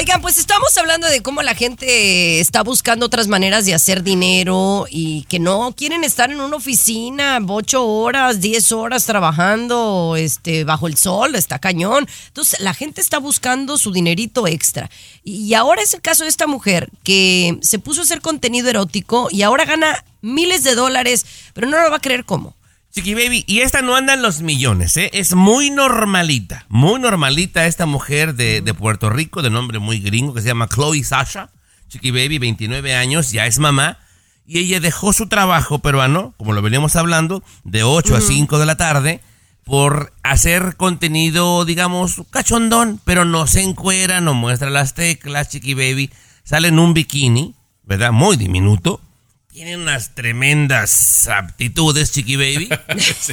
Oigan, pues estamos hablando de cómo la gente está buscando otras maneras de hacer dinero y que no quieren estar en una oficina ocho horas, diez horas trabajando este, bajo el sol, está cañón. Entonces la gente está buscando su dinerito extra. Y ahora es el caso de esta mujer que se puso a hacer contenido erótico y ahora gana miles de dólares, pero no lo va a creer cómo. Chiqui Baby, y esta no anda en los millones, ¿eh? Es muy normalita, muy normalita esta mujer de, de Puerto Rico, de nombre muy gringo, que se llama Chloe Sasha. Chiqui Baby, 29 años, ya es mamá. Y ella dejó su trabajo peruano, como lo veníamos hablando, de 8 a Ujú. 5 de la tarde, por hacer contenido, digamos, cachondón, pero no se encuera, no muestra las teclas, Chiqui Baby. Sale en un bikini, ¿verdad? Muy diminuto. Tiene unas tremendas aptitudes, Chiqui Baby.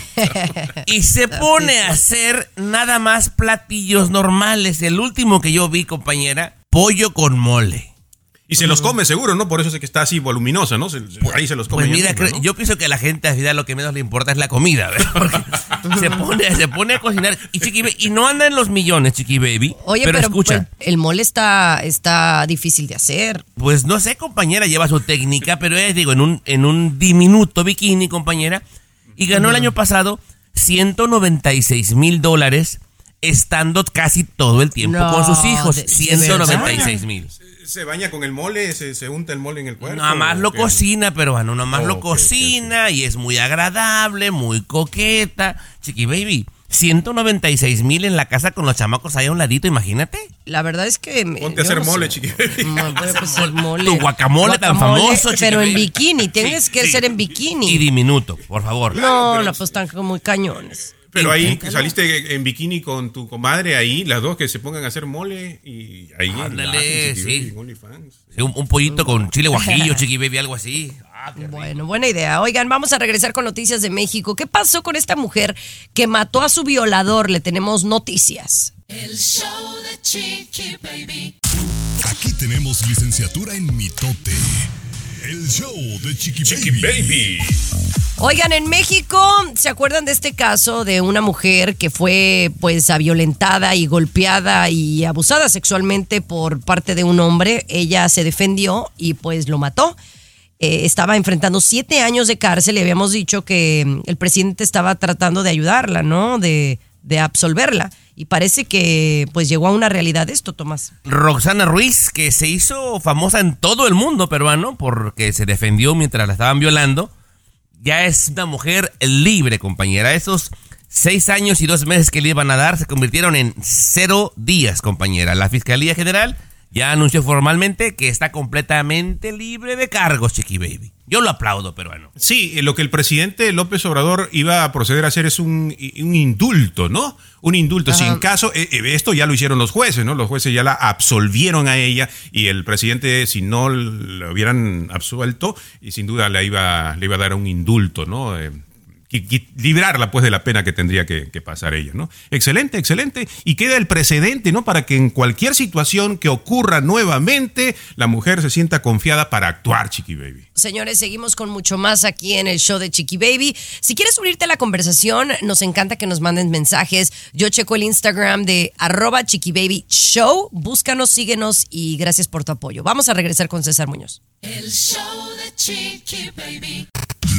y se pone a hacer nada más platillos normales. El último que yo vi, compañera, pollo con mole. Y se los come seguro, ¿no? Por eso es que está así voluminosa, ¿no? Se- ahí se los come. Pues mira, ¿no? yo pienso que a la gente al final lo que menos le importa es la comida, ¿verdad? Porque se pone, se pone a cocinar. Y, Chiqui Baby- y no anda en los millones, Chiqui Baby. Oye, pero, pero, escucha, pues, el mole está, está difícil de hacer. Pues no sé, compañera, lleva su técnica, pero es, digo, en un, en un diminuto bikini, compañera, y ganó el año pasado 196 mil dólares estando casi todo el tiempo No, con sus hijos. de- de 196 mil. Se baña con el mole, se, se unta el mole en el cuerpo. Nada más lo cocina, peruano, nada más Oh, lo cocina y es muy agradable, muy coqueta. Chiqui baby, 196 mil en la casa con los chamacos ahí a un ladito, imagínate. La verdad es que... me- Ponte a yo hacer no mole, sé. chiqui. No, hacer mole. Tu guacamole tan famoso, chiqui Pero en bikini, tienes Sí, que sí. ser en bikini. Y diminuto, por favor. no, no, pues están como muy cañones. Pero ahí saliste en bikini con tu comadre ahí, las dos que se pongan a hacer mole y ahí. Ándale, chiqui sí. Sí, un, un pollito con chile guajillo, chiqui baby, algo así. Ah. Bueno, buena idea. Oigan, vamos a regresar con noticias de México. ¿Qué pasó con esta mujer que mató a su violador? Le tenemos noticias. El show de Chiqui Baby. Aquí tenemos licenciatura en mitote. El show de chiqui, baby. Oigan, en México, ¿se acuerdan de este caso de una mujer que fue pues violentada y golpeada y abusada sexualmente por parte de un hombre? Ella se defendió y pues lo mató. Eh, estaba enfrentando siete años de cárcel y habíamos dicho que mm, el presidente estaba tratando de ayudarla, ¿no? De, de absolverla. Y parece que pues llegó a una realidad esto, Tomás. Roxana Ruiz, que se hizo famosa en todo el mundo peruano porque se defendió mientras la estaban violando, ya es una mujer libre, compañera. Esos seis años y dos meses que le iban a dar se convirtieron en cero días, compañera. La Fiscalía General ya anunció formalmente que está completamente libre de cargos, Chiqui Baby. Yo lo aplaudo, peruano. Sí, lo que el presidente López Obrador iba a proceder a hacer es un, un indulto, ¿no? Un indulto. Ajá. Sin caso, eh, eh, esto ya lo hicieron los jueces, ¿no? Los jueces ya la absolvieron a ella y el presidente, si no lo hubieran absuelto, y sin duda le iba, le iba a dar un indulto, ¿no? Librarla pues de la pena que tendría que, que pasar ella, ¿no? Excelente, excelente. Y queda el precedente, ¿no? Para que en cualquier situación que ocurra nuevamente, la mujer se sienta confiada para actuar, Chiqui Baby. Señores, seguimos con mucho más aquí en el show de Chiqui Baby. Si quieres unirte a la conversación, nos encanta que nos manden mensajes. Yo checo el Instagram de arroba Chiqui Baby Show. Búscanos, síguenos y gracias por tu apoyo. Vamos a regresar con César Muñoz. El show de Chiqui Baby.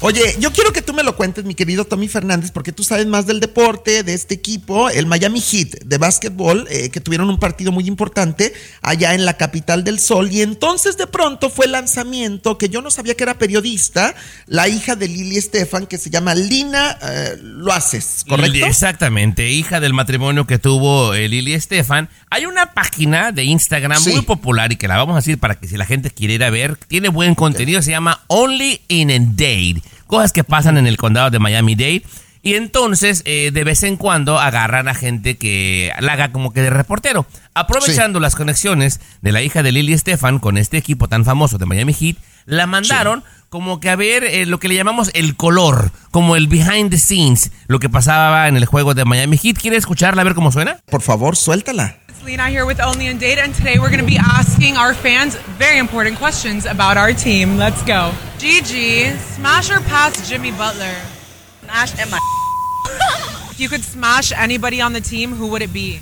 Oye, yo quiero que tú me lo cuentes, mi querido Tommy Fernández, porque tú sabes más del deporte, de este equipo, el Miami Heat de básquetbol, eh, que tuvieron un partido muy importante allá en la capital del sol. Y entonces de pronto fue el lanzamiento, que yo no sabía que era periodista, la hija de Lili Estefan, que se llama Lina eh, Loaces, ¿correcto? Exactamente, hija del matrimonio que tuvo eh, Lili Estefan. Hay una página de Instagram Sí. muy popular y que la vamos a decir para que si la gente quiere ir a ver, tiene buen contenido, se llama Only in a Dade. Cosas que pasan en el condado de Miami-Dade. Y entonces, eh, de vez en cuando, agarran a gente que la haga como que de reportero. Aprovechando las conexiones de la hija de Lily Estefan con este equipo tan famoso de Miami Heat, la mandaron como que a ver eh, lo que le llamamos el color, como el behind the scenes, lo que pasaba en el juego de Miami Heat. ¿Quiere escucharla a ver cómo suena? Por favor, suéltala. Lena here with Only in Data, and today we're going to be asking our fans very important questions about our team. Let's go. Gigi, smash or pass Jimmy Butler? Smash Emma. if you could smash anybody on the team, who would it be?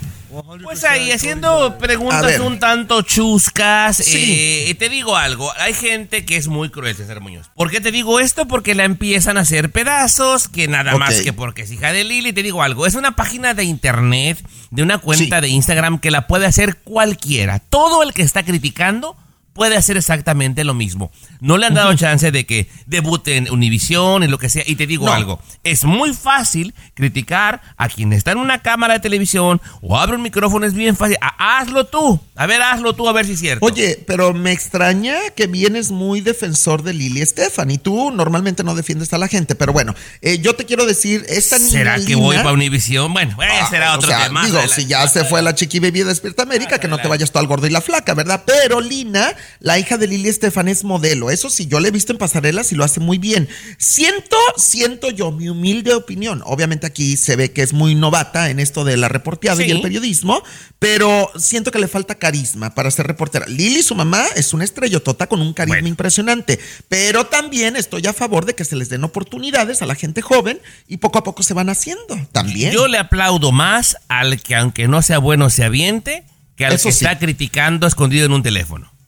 Pues ahí, haciendo preguntas un tanto chuscas, Sí. eh, te digo algo, hay gente que es muy cruel, César Muñoz. ¿Por qué te digo esto? Porque la empiezan a hacer pedazos, que nada más que porque es hija de Lili. Te digo algo, es una página de internet, de una cuenta de Instagram que la puede hacer cualquiera. Todo el que está criticando puede hacer exactamente lo mismo. No le han dado chance de que debute en Univision y lo que sea. Y te digo No. algo, es muy fácil criticar a quien está en una cámara de televisión o abre un micrófono, es bien fácil. Ah, hazlo tú. A ver, hazlo tú a ver si es cierto. Oye, pero me extraña que vienes muy defensor de Lili Estefan y tú normalmente no defiendes a la gente, pero bueno, eh, yo te quiero decir, esta niña ¿Será que voy para Univision? Bueno, ese Ah, será o otro sea, tema. Digo, si ya se fue la chiqui baby de Despierta América, que no te vayas tú al gordo y la flaca, ¿verdad? Pero Lina, la hija de Lili Estefan, es modelo. Eso sí, yo le he visto en pasarelas y lo hace muy bien. Siento, siento yo, mi humilde opinión. Obviamente aquí se ve que es muy novata en esto de la reporteada y el periodismo, pero siento que le falta carisma para ser reportera. Lili, su mamá, es una estrellotota con un carisma impresionante, pero también estoy a favor de que se les den oportunidades a la gente joven y poco a poco se van haciendo. También. Yo le aplaudo más al que aunque no sea bueno se aviente que al Eso que sí. está criticando escondido en un teléfono.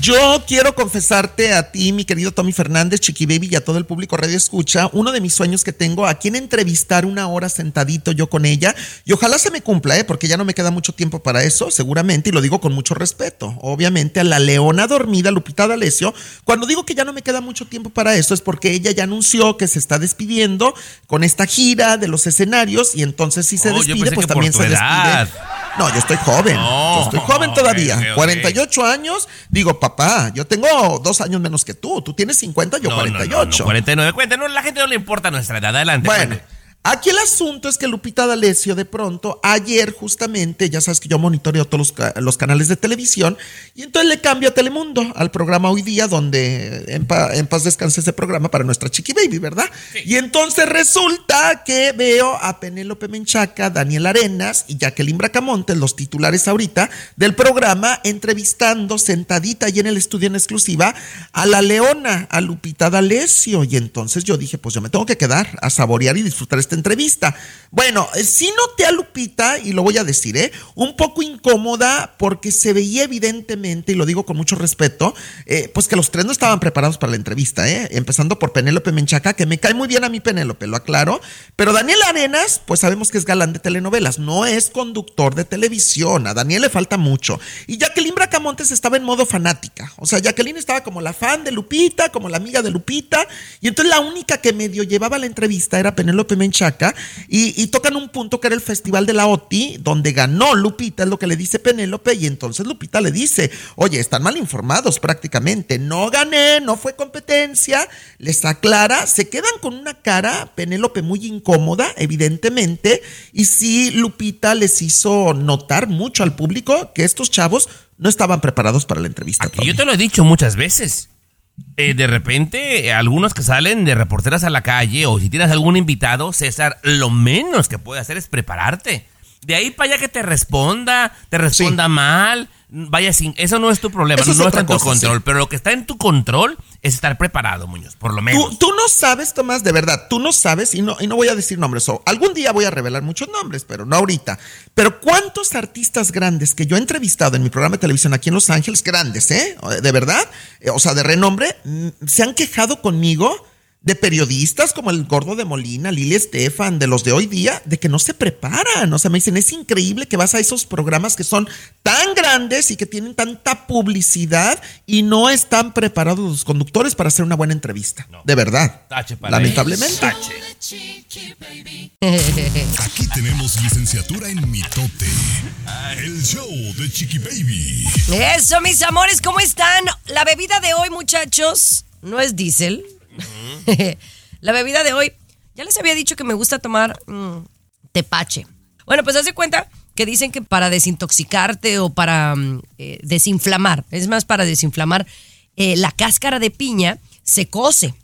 Yo quiero confesarte a ti, mi querido Tommy Fernández, Chiqui Baby y a todo el público Radio Escucha, uno de mis sueños que tengo, a quien entrevistar una hora sentadito yo con ella. Y ojalá se me cumpla, ¿eh? porque ya no me queda mucho tiempo para eso, seguramente, y lo digo con mucho respeto. Obviamente a la leona dormida, Lupita D'Alessio. Cuando digo que ya no me queda mucho tiempo para eso es porque ella ya anunció que se está despidiendo con esta gira de los escenarios y entonces si se Oh, despide, pues también se edad. despide. No, yo estoy joven. No, yo estoy joven todavía. ok, ok, ok. 48 años. Digo, papá, yo tengo dos años menos que tú. Tú tienes 50, yo No, no, no, 48. no, 49. Cuenta, no, la gente no le importa nuestra edad. Adelante. Bueno. Aquí el asunto es que Lupita D'Alessio de pronto, ayer justamente, ya sabes que yo monitoreo todos los, ca- los canales de televisión, y entonces le cambia a Telemundo al programa hoy día, donde en, pa- en paz descanse ese programa para nuestra Chiqui Baby, ¿verdad? Y entonces resulta que veo a Penélope Menchaca, Daniel Arenas y Jacqueline Bracamontes, los titulares ahorita del programa, entrevistando sentadita ahí en el estudio en exclusiva a la leona, a Lupita D'Alessio. Y entonces yo dije, pues yo me tengo que quedar a saborear y disfrutar este entrevista. Bueno, eh, sí noté a Lupita, y lo voy a decir, ¿eh? un poco incómoda porque se veía evidentemente, y lo digo con mucho respeto, eh, pues que los tres no estaban preparados para la entrevista, ¿eh? empezando por Penélope Menchaca, que me cae muy bien a mí Penélope, lo aclaro, pero Daniel Arenas, pues sabemos que es galán de telenovelas, no es conductor de televisión, a Daniel le falta mucho. Y Jacqueline Bracamontes estaba en modo fanática, o sea, Jacqueline estaba como la fan de Lupita, como la amiga de Lupita, y entonces la única que medio llevaba la entrevista era Penélope Menchaca, y, y tocan un punto que era el Festival de la OTI, donde ganó Lupita, es lo que le dice Penélope, y entonces Lupita le dice, oye, están mal informados prácticamente, no gané, no fue competencia, les aclara, se quedan con una cara, Penélope muy incómoda, evidentemente, y sí, Lupita les hizo notar mucho al público que estos chavos no estaban preparados para la entrevista. Yo te lo he dicho muchas veces. Eh, de repente, algunos que salen de reporteras a la calle o si tienes algún invitado, César, lo menos que puede hacer es prepararte. De ahí para allá que te responda, te responda mal, vaya sin. Eso no es tu problema, Eso es no otra está en tu cosa, control. sí. Pero lo que está en tu control es estar preparado, Muñoz, por lo menos. Tú, tú no sabes, Tomás, de verdad, tú no sabes, y no, y no voy a decir nombres, o algún día voy a revelar muchos nombres, pero no ahorita. Pero cuántos artistas grandes que yo he entrevistado en mi programa de televisión aquí en Los Ángeles, grandes, ¿eh? De verdad, eh, o sea, de renombre, mm, se han quejado conmigo de periodistas como el gordo de Molina, Lili Estefan, de los de hoy día, de que no se preparan. O sea, me dicen, es increíble que vas a esos programas que son tan grandes y que tienen tanta publicidad y no están preparados los conductores para hacer una buena entrevista. De verdad. Tache para Lamentablemente. Aquí tenemos licenciatura en mitote. El show de Chiqui Baby. Eso, mis amores, ¿cómo están? La bebida de hoy, muchachos, no es diésel. la bebida de hoy, ya les había dicho que me gusta tomar mm, tepache. Bueno, pues hace cuenta que dicen que para desintoxicarte o para mm, eh, desinflamar, es más para desinflamar, eh, la cáscara de piña se cose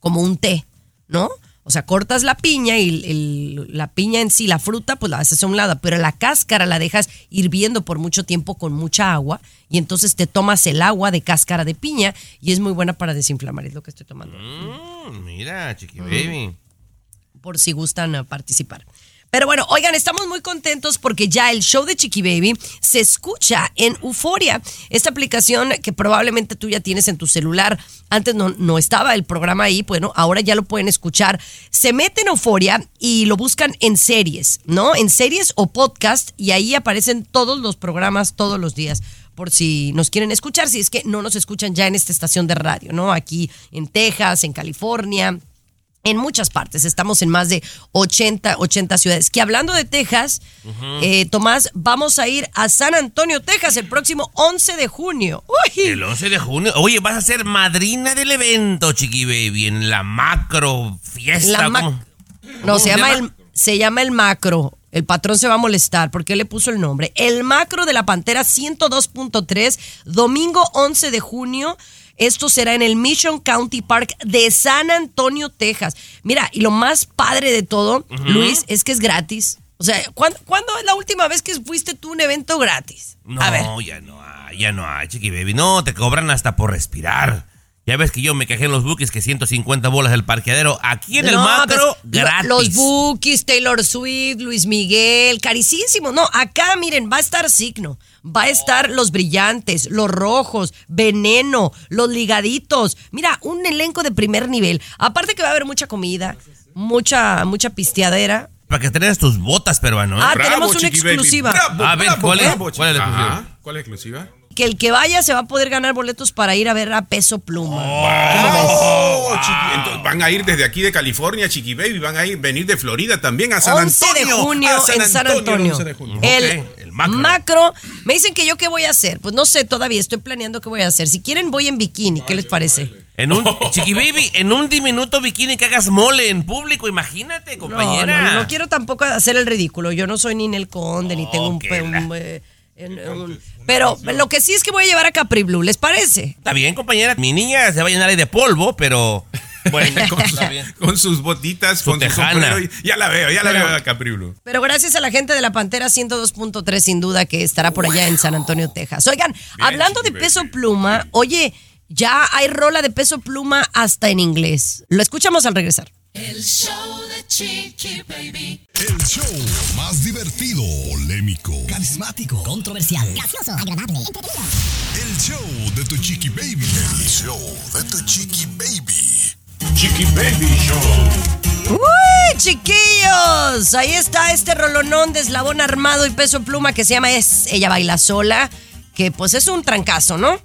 como un té, ¿no? O sea, cortas la piña y el- la piña en sí, la fruta, pues la haces a un lado, pero la cáscara la dejas hirviendo por mucho tiempo con mucha agua y entonces te tomas el agua de cáscara de piña y es muy buena para desinflamar, es lo que estoy tomando. Mm, mira, Chiqui Baby. por si gustan eh, participar. Pero bueno, oigan, estamos muy contentos porque ya el show de Chiqui Baby se escucha en Euforia, esta aplicación que probablemente tú ya tienes en tu celular. Antes no, no estaba el programa ahí, bueno, ahora ya lo pueden escuchar. Se meten en Euforia y lo buscan en series, ¿no? En series o podcast y ahí aparecen todos los programas todos los días por si nos quieren escuchar, si es que no nos escuchan ya en esta estación de radio, ¿no? Aquí en Texas, en California, en muchas partes. Estamos en más de 80, 80 ciudades. Que hablando de Texas, eh, Tomás, vamos a ir a San Antonio, Texas, el próximo 11 de junio. Uy. El 11 de junio. Oye, vas a ser madrina del evento, Chiqui Baby, en la macro fiesta. La ma- ¿cómo? No, ¿Cómo se llama, el, se llama el macro. El patrón se va a molestar porque le puso el nombre. El macro de la Pantera 102.3, domingo 11 de junio. Esto será en el Mission County Park de San Antonio, Texas. Mira, y lo más padre de todo. Luis, es que es gratis. O sea, ¿cuándo, cuándo es la última vez que fuiste tú a un evento gratis? No, A ver. ya no hay, ya no hay, Chiqui Baby. No, te cobran hasta por respirar. Ya ves que yo me quejé en los buques que 150 bolas del parqueadero. Aquí en el macro, pues, gratis. Los Bookies, Taylor Swift, Luis Miguel, carísimo. No, acá miren, va a estar Signo, va a estar Los Brillantes, Los Rojos, Veneno, Los Ligaditos. Mira, un elenco de primer nivel. Aparte que va a haber mucha comida, mucha, mucha pisteadera. Para que tengas tus botas, peruano. ¿eh? Ah, tenemos una exclusiva. a ver, ¿cuál, es? ¿cuál es la exclusiva? Ajá. ¿Cuál es la exclusiva? Que el que vaya se va a poder ganar boletos para ir a ver a Peso Pluma. Oh, Chiqui- entonces van a ir desde aquí de California, Chiqui Baby, van a ir venir de Florida también a San 11 Antonio. de junio a en San Antonio. 11 de junio. El, Ok. Macro. Me dicen que yo qué voy a hacer. Pues no sé todavía, estoy planeando qué voy a hacer. Si quieren voy en bikini, ¿qué les parece? En un, Chiqui Baby, en un diminuto bikini que hagas mole en público, imagínate, compañera. no, no, no quiero tampoco hacer el ridículo. Yo no soy ni Nel Conde, ni tengo un... un, eh, en- un- pero lo que sí es que voy a llevar a Capri Blue, ¿les parece? Está bien, compañera. Mi niña se va a llenar ahí de polvo, pero. Bueno, con, bien. con sus botitas, con su tejana. sombrero. y- Ya la veo, ya la Pero- veo a Capri Blue. Pero gracias a la gente de la Pantera 102.3, sin duda, que estará por allá en San Antonio, Texas. Oigan, hablando de peso pluma, oye, ya hay rola de peso pluma hasta en inglés. Lo escuchamos al regresar. El show de Chiqui Baby. El show más divertido, polémico, carismático, controversial, gracioso, agradable, entretenido. El show de tu chiqui baby. El show de tu chiqui baby. Chiqui Baby Show. ¡Uy, chiquillos! Ahí está este rolonón de eslabón armado y peso pluma que se llama Es Ella Baila Sola, que pues es un trancazo, ¿no?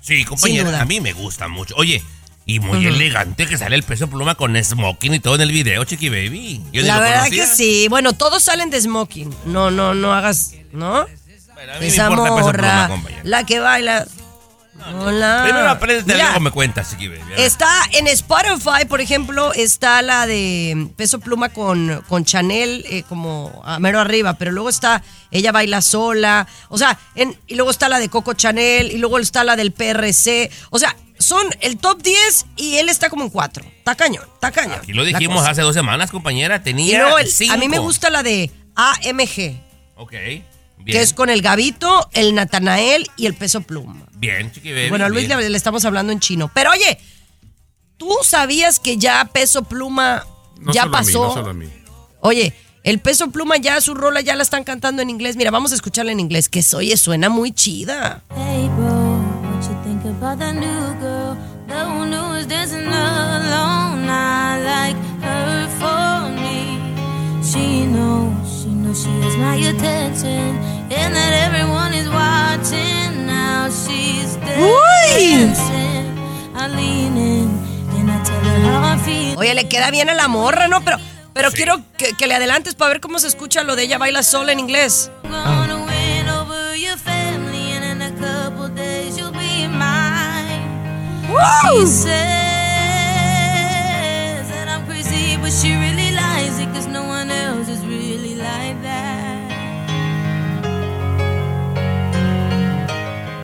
Sí, compañera, duda. a mí me gusta mucho. Oye, y muy elegante que sale el peso pluma con smoking y todo en el video, Chiqui Baby. Yo La verdad conocía. que sí. Bueno, todos salen de smoking. No, no, no hagas, ¿no? a mí me Esa Peso morra, Pluma, compañera. la que baila. Hola. Primero aprende, luego me cuentas. Está en Spotify, por ejemplo, está la de Peso Pluma con, con Chanel eh, como a mero arriba, pero luego está Ella Baila Sola, o sea, en- y luego está la de Coco Chanel, y luego está la del PRC, o sea, son el top 10 y él está como en 4. Está cañón, está cañón. Y lo dijimos hace dos semanas, compañera. Y Tenía luego el- cinco. a mí me gusta la de AMG, Ok, que es con el Gavito, el Natanael y el Peso Pluma. Bien, Chiqui Baby. Bueno, a Luis bien. le, le estamos hablando en chino. Pero oye, ¿tú sabías que ya Peso Pluma No ya solo a mí, pasó? no solo a mí. Oye, el Peso Pluma ya su rola ya la están cantando en inglés. Mira, vamos a escucharla en inglés, que oye, suena muy chida. Hey bro, what you think about that new girl? The one who was dancing alone. I like her for me. She knows, she knows she has my attention. And that everyone is watching. Now she's dancing. I lean in and I tell her how I feel. Oye, le queda bien a la morra, ¿no? Pero, pero quiero que, que le adelantes para ver cómo se escucha lo de ella baila sola en inglés. Over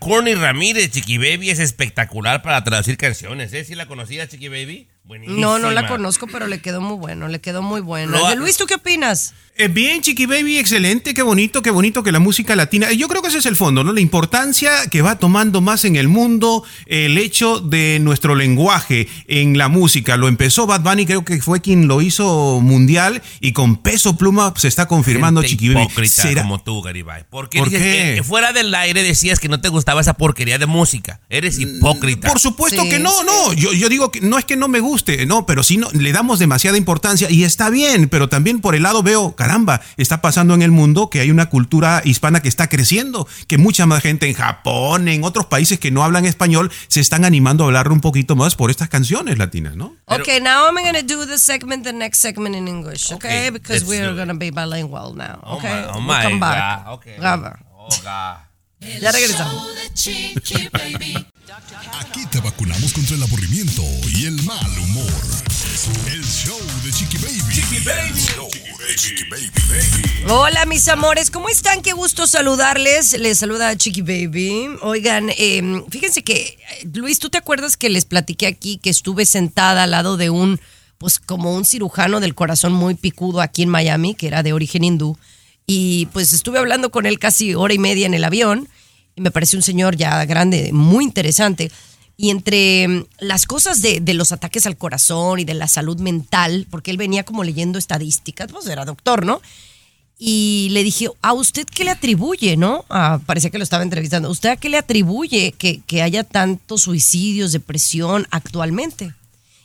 Corny Ramírez, Chiqui Baby, es espectacular para traducir canciones, ¿eh? ¿Sí la conocías, Chiqui Baby? Buenísima. No, no la conozco, pero le quedó muy bueno, le quedó muy bueno. Luis, ¿tú qué opinas? Eh, bien, Chiqui Baby, excelente, qué bonito, qué bonito que la música latina. Yo creo que ese es el fondo, ¿no? La importancia que va tomando más en el mundo el hecho de nuestro lenguaje en la música. Lo empezó Bad Bunny, creo que fue quien lo hizo mundial y con peso pluma se está confirmando Gente Chiqui Baby. hipócrita ¿Será- como tú, Garibay. ¿Por qué ¿Por dices qué? que- que fuera del aire decías que no te gustaba esa porquería de música? Eres hipócrita. Por supuesto que no, no. Yo, yo digo que no es que no me guste, no, pero sí no, le damos demasiada importancia y está bien, pero también por el lado veo, caramba, está pasando en el mundo que hay una cultura hispana que está creciendo, que mucha más gente en Japón, en otros países que no hablan español, se están animando a hablar un poquito más por estas canciones latinas, ¿no? okay, now I'm going to do the segment, the next segment in English, okay? Okay, Because we're going to be bilingual now, Oh okay? my- oh We'll my come back. God, okay. Oh, God. Ya regresamos. Aquí te vacunamos contra el aburrimiento y el mal humor. El show de Chiqui Baby. Chiqui Baby. Show de Chiqui Baby. Hola, mis amores, ¿cómo están? Qué gusto saludarles. Les saluda Chiqui Baby. Oigan, eh, fíjense que, eh, Luis, ¿tú te acuerdas que les platiqué aquí que estuve sentada al lado de un, pues como un cirujano del corazón muy picudo aquí en Miami, que era de origen hindú? Y pues estuve hablando con él casi hora y media en el avión. Y me pareció un señor ya grande, muy interesante. Y entre mm, las cosas de, de los ataques al corazón y de la salud mental, porque él venía como leyendo estadísticas, pues era doctor, ¿no? Y le dije, ¿a usted qué le atribuye, no? Ah, parecía que lo estaba entrevistando. ¿Usted a qué le atribuye que, que haya tantos suicidios, depresión actualmente?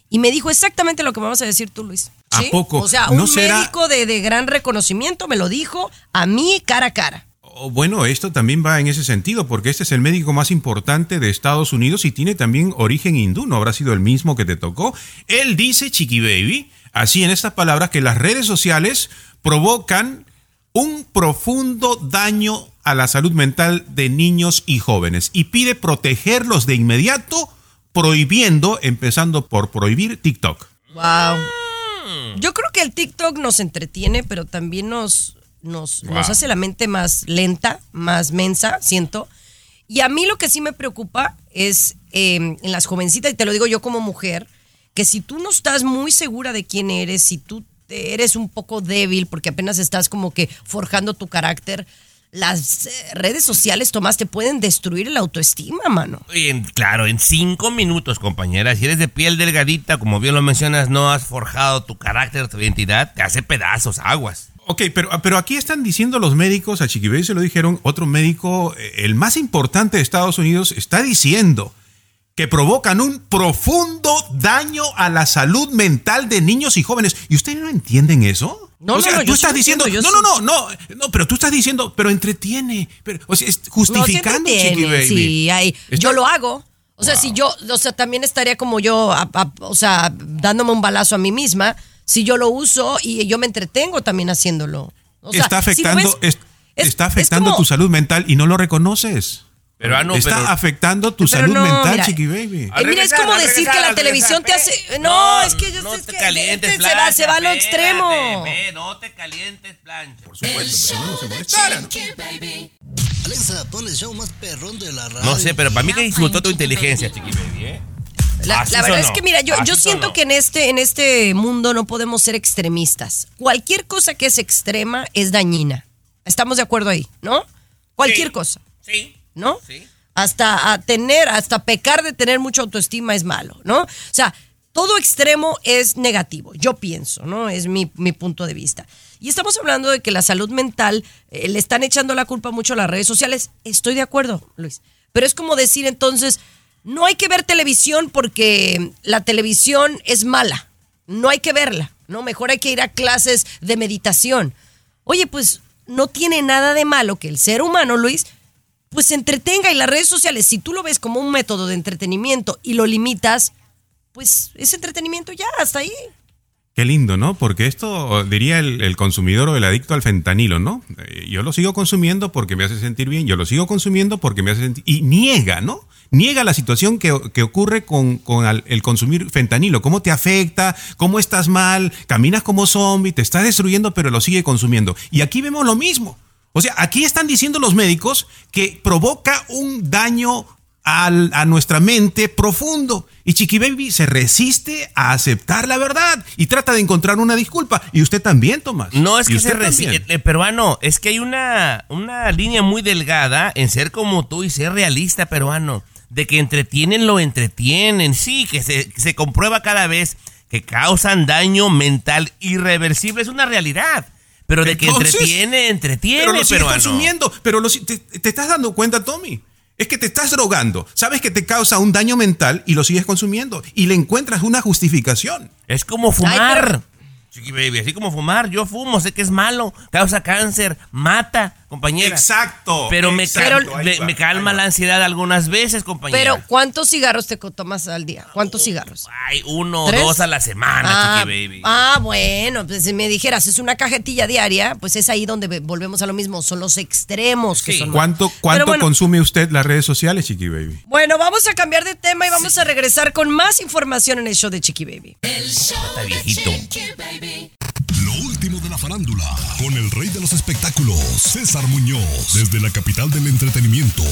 Y me dijo exactamente lo que me vas a decir tú, Luis. ¿A ¿Sí? poco? O sea, ¿No un será- médico de, de gran reconocimiento me lo dijo a mí cara a cara. Bueno, esto también va en ese sentido, porque este es el médico más importante de Estados Unidos y tiene también origen hindú, no habrá sido el mismo que te tocó. Él dice, Chiqui Baby, así en estas palabras, que las redes sociales provocan un profundo daño a la salud mental de niños y jóvenes y pide protegerlos de inmediato, prohibiendo, empezando por prohibir TikTok. Wow. Yo creo que el TikTok nos entretiene, pero también nos, nos, Wow. nos hace la mente más lenta, más mensa, siento. Y a mí lo que sí me preocupa es eh, en las jovencitas, y te lo digo yo como mujer, que si tú no estás muy segura de quién eres, si tú eres un poco débil porque apenas estás como que forjando tu carácter, las eh, redes sociales, Tomás, te pueden destruir la autoestima, mano. En- claro, en cinco minutos, compañera. Si eres de piel delgadita, como bien lo mencionas, no has forjado tu carácter, tu identidad, te hace pedazos, aguas. Ok, pero, pero aquí están diciendo los médicos, a Chiquibé se lo dijeron, otro médico, eh, el más importante de Estados Unidos, está diciendo que provocan un profundo daño a la salud mental de niños y jóvenes. ¿Y ustedes no entienden eso? No, o no, sea, no, tú sí estás diciendo, entiendo, no, no, no, no, no, pero tú estás diciendo, pero entretiene, pero, o sea, justificando, No, Chiqui Baby. Sí, ahí. Yo lo hago. O sea, si yo, o sea, también estaría como yo, a- a- o sea, dándome un balazo a mí misma, si yo lo uso y yo me entretengo también haciéndolo. O sea, está si lo afectando, ves- es- está afectando como- tu salud mental y no lo reconoces. Pero, ah, no, está pero- afectando tu Pero salud no, mental, mira, Chiqui Baby. Eh, mira, es como decir que la televisión te hace. No, es que yo no sé te que calientes, este se va, se va a lo plancha, extremo. ve, no te calientes, plancha. Por supuesto, pero no se molestaran. Alexa, pon el show más perrón de la radio. No sé, pero para mí que disfrutó tu inteligencia, Chiqui Baby, ¿eh? La, verdad es que mira, yo, yo siento que en este, en este mundo no podemos ser extremistas. Cualquier cosa que es extrema es dañina. Estamos de acuerdo ahí, ¿no? Cualquier cosa. Sí. ¿No? Hasta a tener, hasta pecar de tener mucha autoestima es malo, ¿no? O sea, todo extremo es negativo, yo pienso, ¿no? Es mi, mi punto de vista. Y estamos hablando de que la salud mental eh, le están echando la culpa mucho a las redes sociales. Estoy de acuerdo, Luis. Pero es como decir entonces, no hay que ver televisión porque la televisión es mala. No hay que verla, ¿no? Mejor hay que ir a clases de meditación. Oye, pues no tiene nada de malo que el ser humano, Luis, pues se entretenga y las redes sociales, si tú lo ves como un método de entretenimiento y lo limitas, pues es entretenimiento ya, hasta ahí. Qué lindo, ¿no? Porque esto diría el, consumidor o el adicto al fentanilo, ¿no? Eh, Yo lo sigo consumiendo porque me hace sentir bien, yo lo sigo consumiendo porque me hace sentir... Y niega, ¿no? Niega la situación que, que ocurre con, con el consumir fentanilo, cómo te afecta, cómo estás mal, caminas como zombie, te está destruyendo, pero lo sigue consumiendo. Y aquí vemos lo mismo. O sea, aquí están diciendo los médicos que provoca un daño al- a nuestra mente profundo. Y Chiqui Baby se resiste a aceptar la verdad y trata de encontrar una disculpa. Y usted también, Tomás. No es que se resiste, también. eh, peruano, es que hay una, una línea muy delgada en ser como tú y ser realista, peruano. De que entretienen lo entretienen, sí, que se, que se comprueba cada vez que causan daño mental irreversible, es una realidad. Pero de que entretiene, entretiene, Pero lo peruano. consumiendo. Pero lo te estás dando cuenta, Tommy. Es que te estás drogando. Sabes que te causa un daño mental y lo sigues consumiendo. Y le encuentras una justificación. Es como fumar. Chiqui baby, así como fumar, yo fumo, sé que es malo, causa cáncer, mata, compañera. Exacto. Pero me, exacto, cal- ahí me- va, me calma la ansiedad algunas veces, compañera. Pero, ¿cuántos cigarros te tomas al día? ¿Cuántos cigarros? Ay, uno o dos a la semana, Ah, Chiqui baby. ah, bueno, pues si me dijeras, es una cajetilla diaria, pues es ahí donde ve- volvemos a lo mismo, son los extremos que son. ¿Cuánto, cuánto bueno, consume usted las redes sociales, Chiqui Baby? Bueno, vamos a cambiar de tema y vamos a regresar con más información en el show de Chiqui Baby. Está viejito. Lo último de la farándula, con el rey de los espectáculos, César Muñoz, desde la capital del entretenimiento,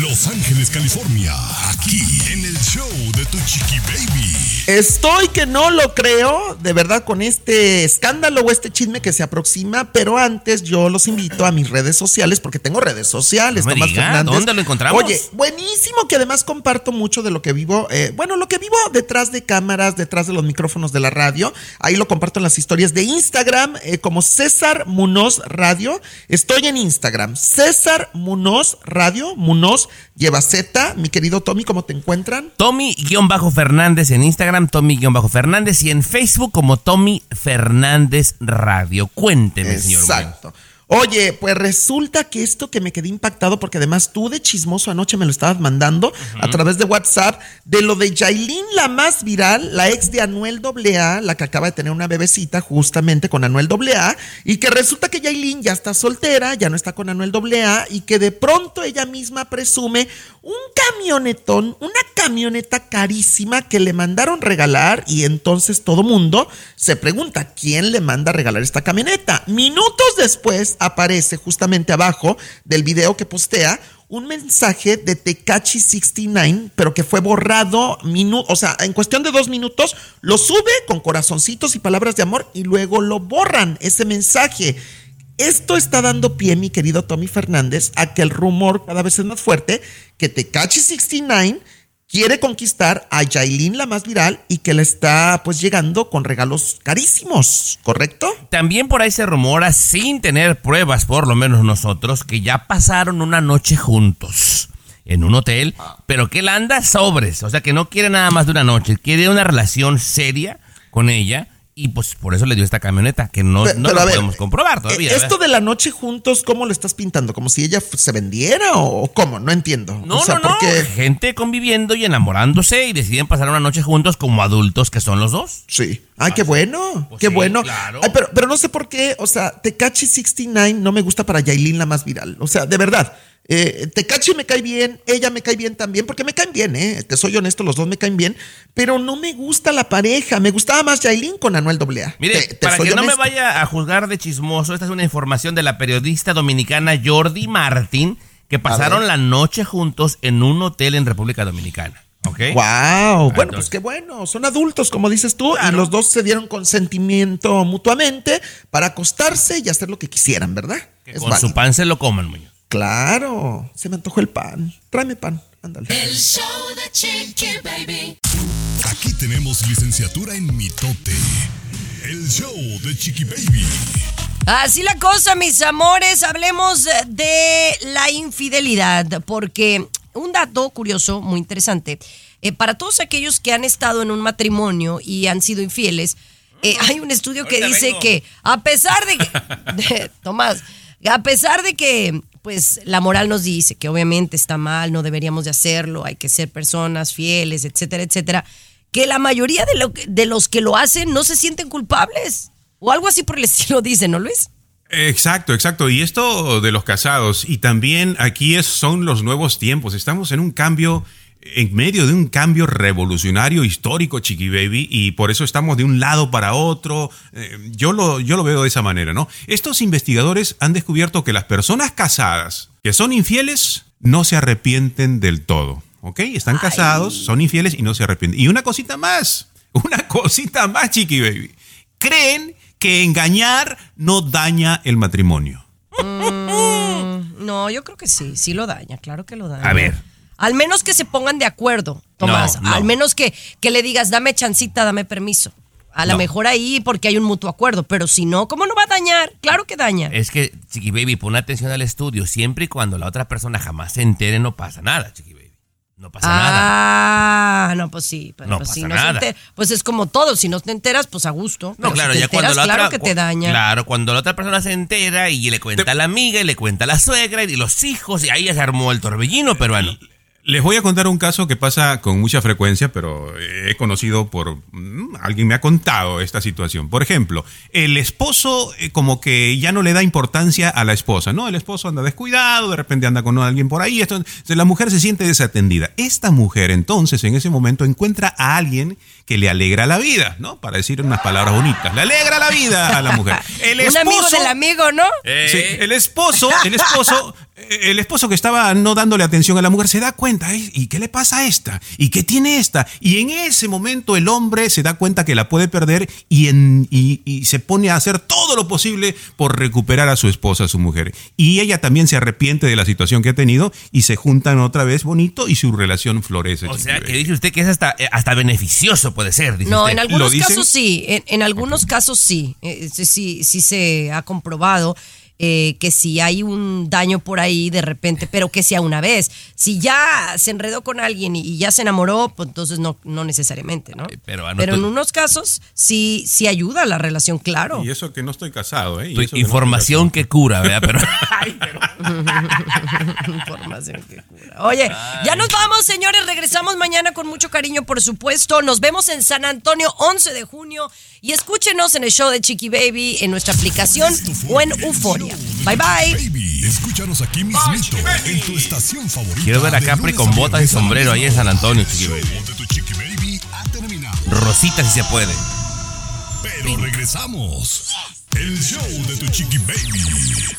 Los Ángeles, California, aquí en el show de tu chiqui baby. Estoy que no lo creo, de verdad, con este escándalo o este chisme que se aproxima, pero antes yo los invito a mis redes sociales, porque tengo redes sociales, No Tomás diga, Fernández. ¿dónde lo encontramos? Oye, buenísimo que además comparto mucho de lo que vivo, eh, bueno, lo que vivo detrás de cámaras, detrás de los micrófonos de la radio. Ahí lo comparto en las historias de Instagram, eh, como César Munoz Radio. Estoy en Instagram, César Munoz Radio, Munoz lleva Z. Mi querido Tommy, ¿cómo te encuentran? Tommy-Fernández en Instagram, Tommy-Fernández y en Facebook como Tommy Fernández Radio. Cuénteme, señor. Exacto. Oye, pues resulta que esto que me quedé impactado, porque además tú de chismoso anoche me lo estabas mandando a través de WhatsApp, de lo de Yailin, la más viral, la ex de Anuel AA, la que acaba de tener una bebecita justamente con Anuel AA, y que resulta que Yailin ya está soltera, ya no está con Anuel AA, y que de pronto ella misma presume un camionetón, una camioneta carísima que le mandaron regalar, y entonces todo mundo se pregunta, ¿quién le manda a regalar esta camioneta? Minutos después aparece justamente abajo del video que postea un mensaje de Tecachi 69, pero que fue borrado, o sea, en cuestión de dos minutos, lo sube con corazoncitos y palabras de amor y luego lo borran ese mensaje. Esto está dando pie, mi querido Tommy Fernández, a que el rumor cada vez es más fuerte que Tecachi 69 quiere conquistar a Yailin, la más viral, y que le está pues llegando con regalos carísimos, ¿correcto? También por ahí se rumora, sin tener pruebas, por lo menos nosotros, que ya pasaron una noche juntos en un hotel, pero que él anda sobres, o sea que no quiere nada más de una noche, quiere una relación seria con ella. Y pues por eso le dio esta camioneta, que no, Pero- no pero lo a ver, podemos comprobar todavía. Eh, Esto de la noche juntos, ¿cómo lo estás pintando? ¿Como si ella se vendiera o cómo? No entiendo. No, O sea, no, no. porque- Gente conviviendo y enamorándose y deciden pasar una noche juntos como adultos que son los dos. Sí. Ay, qué bueno, Pues qué sí, bueno. claro. Ay, pero, pero no sé por qué, o sea, Tecachi 69 no me gusta para Yailin la más viral. O sea, de verdad. Eh, Tecachi me cae bien, ella me cae bien también, porque me caen bien, ¿eh? Te soy honesto, los dos me caen bien, pero no me gusta la pareja. Me gustaba más Yailin con Anuel AA. Mire, Te- te para que no me vaya a juzgar de chismoso, esta es una información de la periodista dominicana Jordi Martin, que pasaron la noche juntos en un hotel en República Dominicana. ¿Ok? Wow, bueno, pues qué bueno, son adultos, como dices tú, y los dos se dieron consentimiento mutuamente para acostarse y hacer lo que quisieran, ¿verdad? Que Es con válido. su pan se lo coman, Muñoz. Claro, se me antojó el pan. Tráeme pan, ándale. El show de Chiqui Baby. Aquí tenemos licenciatura en mitote. El show de Chiqui Baby. Así la cosa, mis amores. Hablemos de la infidelidad, porque un dato curioso, muy interesante. eh, para todos aquellos que han estado en un matrimonio y han sido infieles, eh, hay un estudio que Ahorita dice vengo. que a pesar de que, de- Tomás, a pesar de que pues la moral nos dice que obviamente está mal, no deberíamos de hacerlo, hay que ser personas fieles, etcétera, etcétera, que la mayoría de, los que lo hacen no se sienten culpables. O algo así por el estilo dice, ¿no, Luis? Exacto, exacto. Y esto de los casados, y también aquí son los nuevos tiempos. Estamos en un cambio, en medio de un cambio revolucionario histórico, Chiqui Baby, y por eso estamos de un lado para otro. Eh, yo, lo, yo lo veo de esa manera, ¿no? Estos investigadores han descubierto que las personas casadas que son infieles no se arrepienten del todo. ¿Ok? Están casados, son infieles y no se arrepienten. Y una cosita más, una cosita más, Chiqui Baby. Creen que engañar no daña el matrimonio. Mm, no, yo creo que sí, sí lo daña, claro que lo daña. A ver. Al menos que se pongan de acuerdo, Tomás. No, no. Al menos que, que le digas, dame chancita, dame permiso. A lo No. mejor ahí porque hay un mutuo acuerdo, pero si no, ¿cómo no va a dañar? Claro que daña. Es que, Chiqui Baby, pon atención al estudio. Siempre y cuando la otra persona jamás se entere, no pasa nada, Chiqui Baby. No pasa nada. Ah, no, pues sí. Pero No pues, si pasa no se nada. enter- pues es como todo, si no te enteras, pues a gusto. No, Pero claro, si te ya cuando la claro otra. que te daña. Claro, cuando la otra persona se entera y le cuenta a la amiga y le cuenta a la suegra y los hijos, y ahí ya se armó el torbellino peruano. Les voy a contar un caso que pasa con mucha frecuencia, pero he conocido por... mm, Alguien me ha contado esta situación. Por ejemplo, el esposo eh, como que ya no le da importancia a la esposa, ¿no? El esposo anda descuidado, de repente anda con alguien por ahí, esto- la mujer se siente desatendida. Esta mujer entonces en ese momento encuentra a alguien que le alegra la vida, ¿no? Para decir unas palabras bonitas. Le alegra la vida a la mujer. El Un amigo esposo- del amigo, ¿no? Sí, el esposo, el esposo, eh, el esposo que estaba no dándole atención a la mujer se da cuenta, "Ay, ¿y qué le pasa a esta? ¿Y qué tiene esta? Y en ese momento el hombre se da cuenta que la puede perder y, en- y- y se pone a hacer todo lo posible por recuperar a su esposa, a su mujer. Y ella también se arrepiente de la situación que ha tenido y se juntan otra vez bonito y su relación florece. O sea, que dice usted que es hasta, eh, hasta beneficioso puede ser, dice No, usted. en algunos casos sí, en, en algunos casos sí, Eh, sí, sí, sí se ha comprobado eh, que si hay un daño por ahí de repente, pero que sea una vez. Si ya se enredó con alguien y, y ya se enamoró, pues entonces no, no necesariamente, ¿no? pero, ah, no Pero en unos casos sí, sí ayuda a la relación, claro. Y eso que no estoy casado, ¿eh? Y Tu eso que no estoy información que cura, ¿verdad? Pero, Información que cura. Oye, ya nos vamos, señores. Regresamos mañana con mucho cariño, por supuesto. Nos vemos en San Antonio, 11 de junio. Y escúchenos en el show de Chiqui Baby, en nuestra aplicación o en Euforia. Bye bye. Baby, escúchanos aquí mismito en tu estación favorita. quiero ver a Capri con botas y sombrero ahí en San Antonio, Chiqui. Baby. Rosita si se puede. Pero regresamos. El show de tu Chiqui Baby.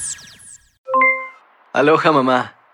Aloha mamá,